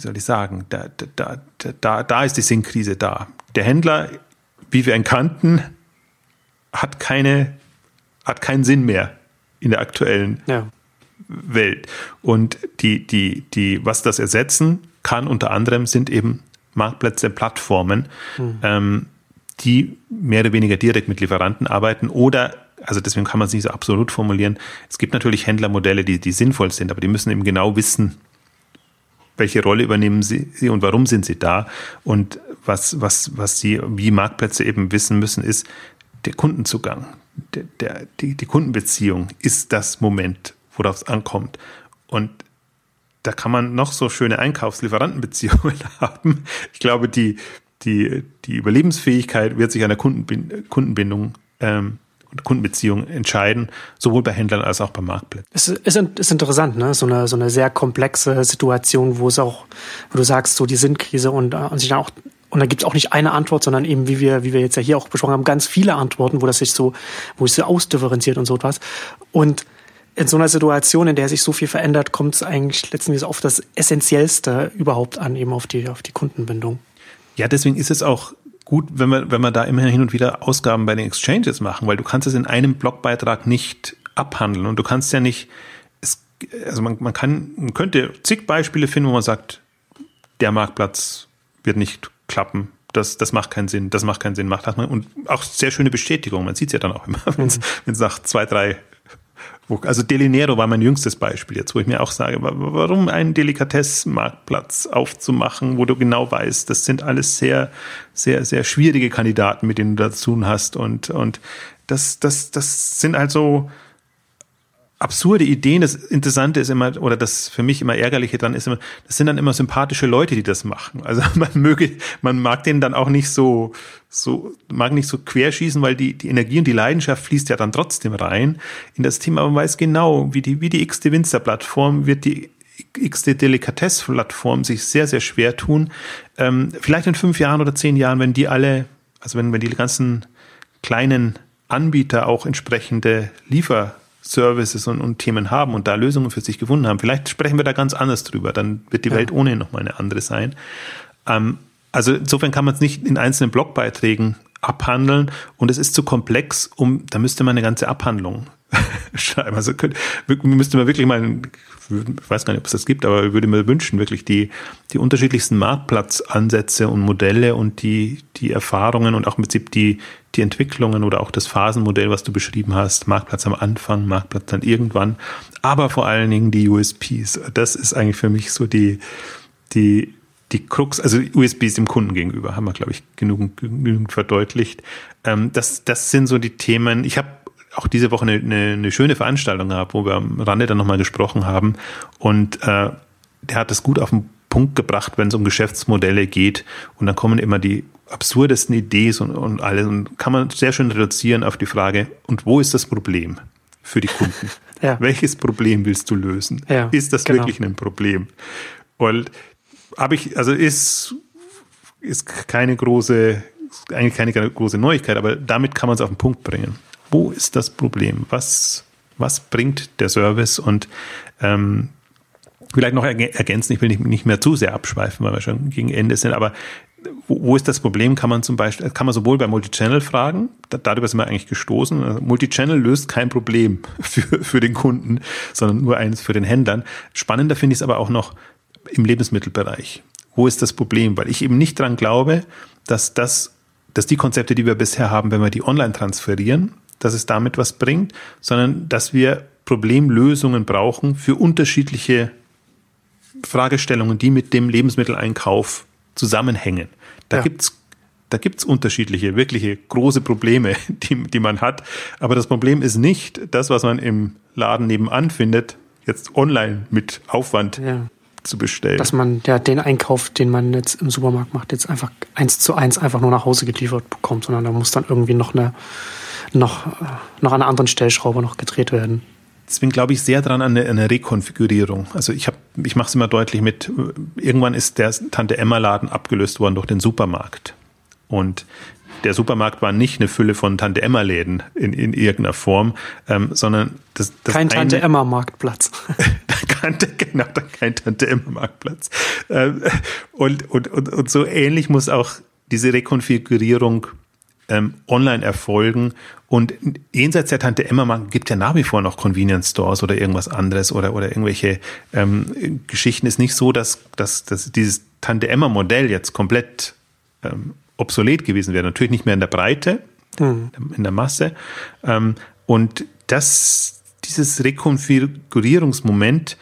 soll ich sagen, da, da, da, da ist die Sinnkrise da. Der Händler wie wir ihn kannten, hat keine, hat keinen Sinn mehr in der aktuellen ja. Welt. Und die, die, die, was das ersetzen kann, unter anderem, sind eben Marktplätze, Plattformen, mhm. ähm, die mehr oder weniger direkt mit Lieferanten arbeiten oder also deswegen kann man es nicht so absolut formulieren. Es gibt natürlich Händlermodelle, die, die sinnvoll sind, aber die müssen eben genau wissen, welche Rolle übernehmen sie, und warum sind sie da? Und was, was, was sie wie Marktplätze eben wissen müssen, ist der Kundenzugang, der, der, die, die Kundenbeziehung ist das Moment, worauf es ankommt. Und da kann man noch so schöne Einkaufslieferantenbeziehungen haben. Ich glaube, die, die, die Überlebensfähigkeit wird sich an der Kundenbindung ähm, Kundenbeziehung entscheiden, sowohl bei Händlern als auch bei Marktplätzen. Es ist, ist interessant, ne? So eine, so eine sehr komplexe Situation, wo es auch, wo du sagst, so die Sinnkrise und, und sich dann auch und da gibt es auch nicht eine Antwort, sondern eben, wie wir, wie wir jetzt ja hier auch besprochen haben, ganz viele Antworten, wo das sich so, wo es so ausdifferenziert und so etwas. Und in so einer Situation, in der sich so viel verändert, kommt es eigentlich letztendlich auf das Essentiellste überhaupt an, eben auf die, auf die Kundenbindung. Ja, deswegen ist es auch gut, wenn wir, wenn wir da immer hin und wieder Ausgaben bei den Exchanges machen, weil du kannst es in einem Blogbeitrag nicht abhandeln und du kannst ja nicht, es, also man, man kann, man könnte zig Beispiele finden, wo man sagt, der Marktplatz wird nicht klappen, das, das macht keinen Sinn, das macht keinen Sinn, macht das und auch sehr schöne Bestätigung. Man sieht es ja dann auch immer, wenn es mhm. nach zwei, drei also Delinero war mein jüngstes Beispiel jetzt, wo ich mir auch sage, warum einen Delikatessmarktplatz aufzumachen, wo du genau weißt, das sind alles sehr, sehr, sehr schwierige Kandidaten, mit denen du da zu tun hast. Und, und das, das, das sind also absurde Ideen. Das Interessante ist immer, oder das für mich immer Ärgerliche dran ist immer, das sind dann immer sympathische Leute, die das machen. Also man möge, man mag denen dann auch nicht so, so, mag nicht so querschießen, weil die, die Energie und die Leidenschaft fließt ja dann trotzdem rein in das Thema. Man weiß genau, wie die, wie die XD Winzer Plattform wird die XD Delikatess Plattform sich sehr, sehr schwer tun. Ähm, vielleicht in fünf Jahren oder zehn Jahren, wenn die alle, also wenn, wenn die ganzen kleinen Anbieter auch entsprechende Liefer Services und, und, Themen haben und da Lösungen für sich gefunden haben. Vielleicht sprechen wir da ganz anders drüber, dann wird die ja. Welt ohnehin nochmal eine andere sein. Ähm, also insofern kann man es nicht in einzelnen Blogbeiträgen abhandeln und es ist zu komplex, um, da müsste man eine ganze Abhandlung schreiben. Also könnte, müsste man wirklich mal, ich weiß gar nicht, ob es das gibt, aber ich würde mir wünschen, wirklich die, die unterschiedlichsten Marktplatzansätze und Modelle und die, die Erfahrungen und auch im Prinzip die, die Entwicklungen oder auch das Phasenmodell, was du beschrieben hast, Marktplatz am Anfang, Marktplatz dann irgendwann, aber vor allen Dingen die USPs. Das ist eigentlich für mich so die, die, die Krux, also USBs dem Kunden gegenüber, haben wir, glaube ich, genügend, genügend verdeutlicht. Ähm, das, das sind so die Themen. Ich habe auch diese Woche eine, eine, eine schöne Veranstaltung gehabt, wo wir am Rande dann nochmal gesprochen haben. Und äh, der hat das gut auf den Punkt gebracht, wenn es um Geschäftsmodelle geht. Und dann kommen immer die absurdesten Ideen und, und alles. Und kann man sehr schön reduzieren auf die Frage, und wo ist das Problem für die Kunden? ja. Welches Problem willst du lösen? Ja, ist das genau. wirklich ein Problem? Und habe ich, also ist, ist keine große, eigentlich keine große Neuigkeit, aber damit kann man es auf den Punkt bringen. Wo ist das Problem? Was, was bringt der Service? Und ähm, vielleicht noch ergänzen, ich will nicht, nicht mehr zu sehr abschweifen, weil wir schon gegen Ende sind, aber wo, ist das Problem? Kann man zum Beispiel, kann man sowohl bei Multichannel fragen, da, darüber sind wir eigentlich gestoßen. Multichannel löst kein Problem für, für den Kunden, sondern nur eines für den Händlern. Spannender finde ich es aber auch noch im Lebensmittelbereich. Wo ist das Problem? Weil ich eben nicht dran glaube, dass das, dass die Konzepte, die wir bisher haben, wenn wir die online transferieren, dass es damit was bringt, sondern dass wir Problemlösungen brauchen für unterschiedliche Fragestellungen, die mit dem Lebensmitteleinkauf zusammenhängen. Da ja. gibt's da gibt's unterschiedliche, wirkliche große Probleme, die, die man hat. Aber das Problem ist nicht das, was man im Laden nebenan findet, jetzt online mit Aufwand ja. Zu bestellen. Dass man ja den Einkauf, den man jetzt im Supermarkt macht, jetzt einfach eins zu eins einfach nur nach Hause geliefert bekommt, sondern da muss dann irgendwie noch eine noch, noch an einer anderen Stellschraube noch gedreht werden. Deswegen glaube ich sehr dran an eine, eine Rekonfigurierung. Also ich habe, ich mache es immer deutlich mit, irgendwann ist der Tante Emma Laden abgelöst worden durch den Supermarkt. Und der Supermarkt war nicht eine Fülle von Tante Emma Läden in, in irgendeiner Form, ähm, sondern das, das kein Tante Emma Marktplatz. genau, kein Tante Emma Marktplatz. Ähm, und, und, und, und so ähnlich muss auch diese Rekonfigurierung ähm, online erfolgen. Und jenseits der Tante Emma man gibt ja nach wie vor noch Convenience Stores oder irgendwas anderes oder, oder irgendwelche ähm, Geschichten. Ist nicht so, dass, dass, dass dieses Tante Emma Modell jetzt komplett ähm, obsolet gewesen wäre. Natürlich nicht mehr in der Breite, mhm. in der Masse. Ähm, und das, dieses Rekonfigurierungsmoment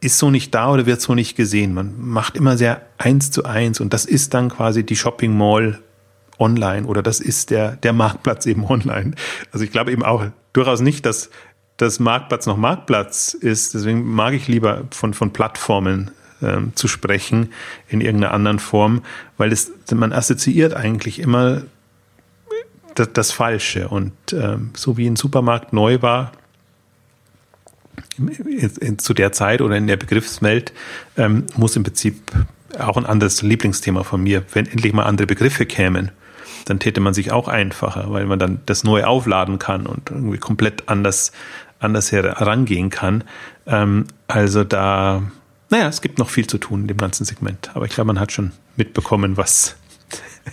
ist so nicht da oder wird so nicht gesehen. Man macht immer sehr eins zu eins und das ist dann quasi die Shopping Mall online oder das ist der, der Marktplatz eben online. Also ich glaube eben auch durchaus nicht, dass das Marktplatz noch Marktplatz ist. Deswegen mag ich lieber von, von Plattformen ähm, zu sprechen in irgendeiner anderen Form, weil es, man assoziiert eigentlich immer das, das Falsche. Und ähm, so wie ein Supermarkt neu war, in, in, zu der Zeit oder in der Begriffswelt, ähm, muss im Prinzip auch ein anderes Lieblingsthema von mir, wenn endlich mal andere Begriffe kämen dann täte man sich auch einfacher, weil man dann das neu aufladen kann und irgendwie komplett anders, anders herangehen kann. Ähm, also da, naja, es gibt noch viel zu tun in dem ganzen Segment. Aber ich glaube, man hat schon mitbekommen, was,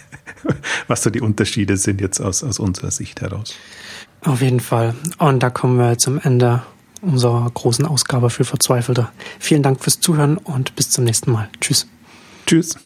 was so die Unterschiede sind jetzt aus, aus unserer Sicht heraus. Auf jeden Fall. Und da kommen wir zum Ende unserer großen Ausgabe für Verzweifelte. Vielen Dank fürs Zuhören und bis zum nächsten Mal. Tschüss. Tschüss.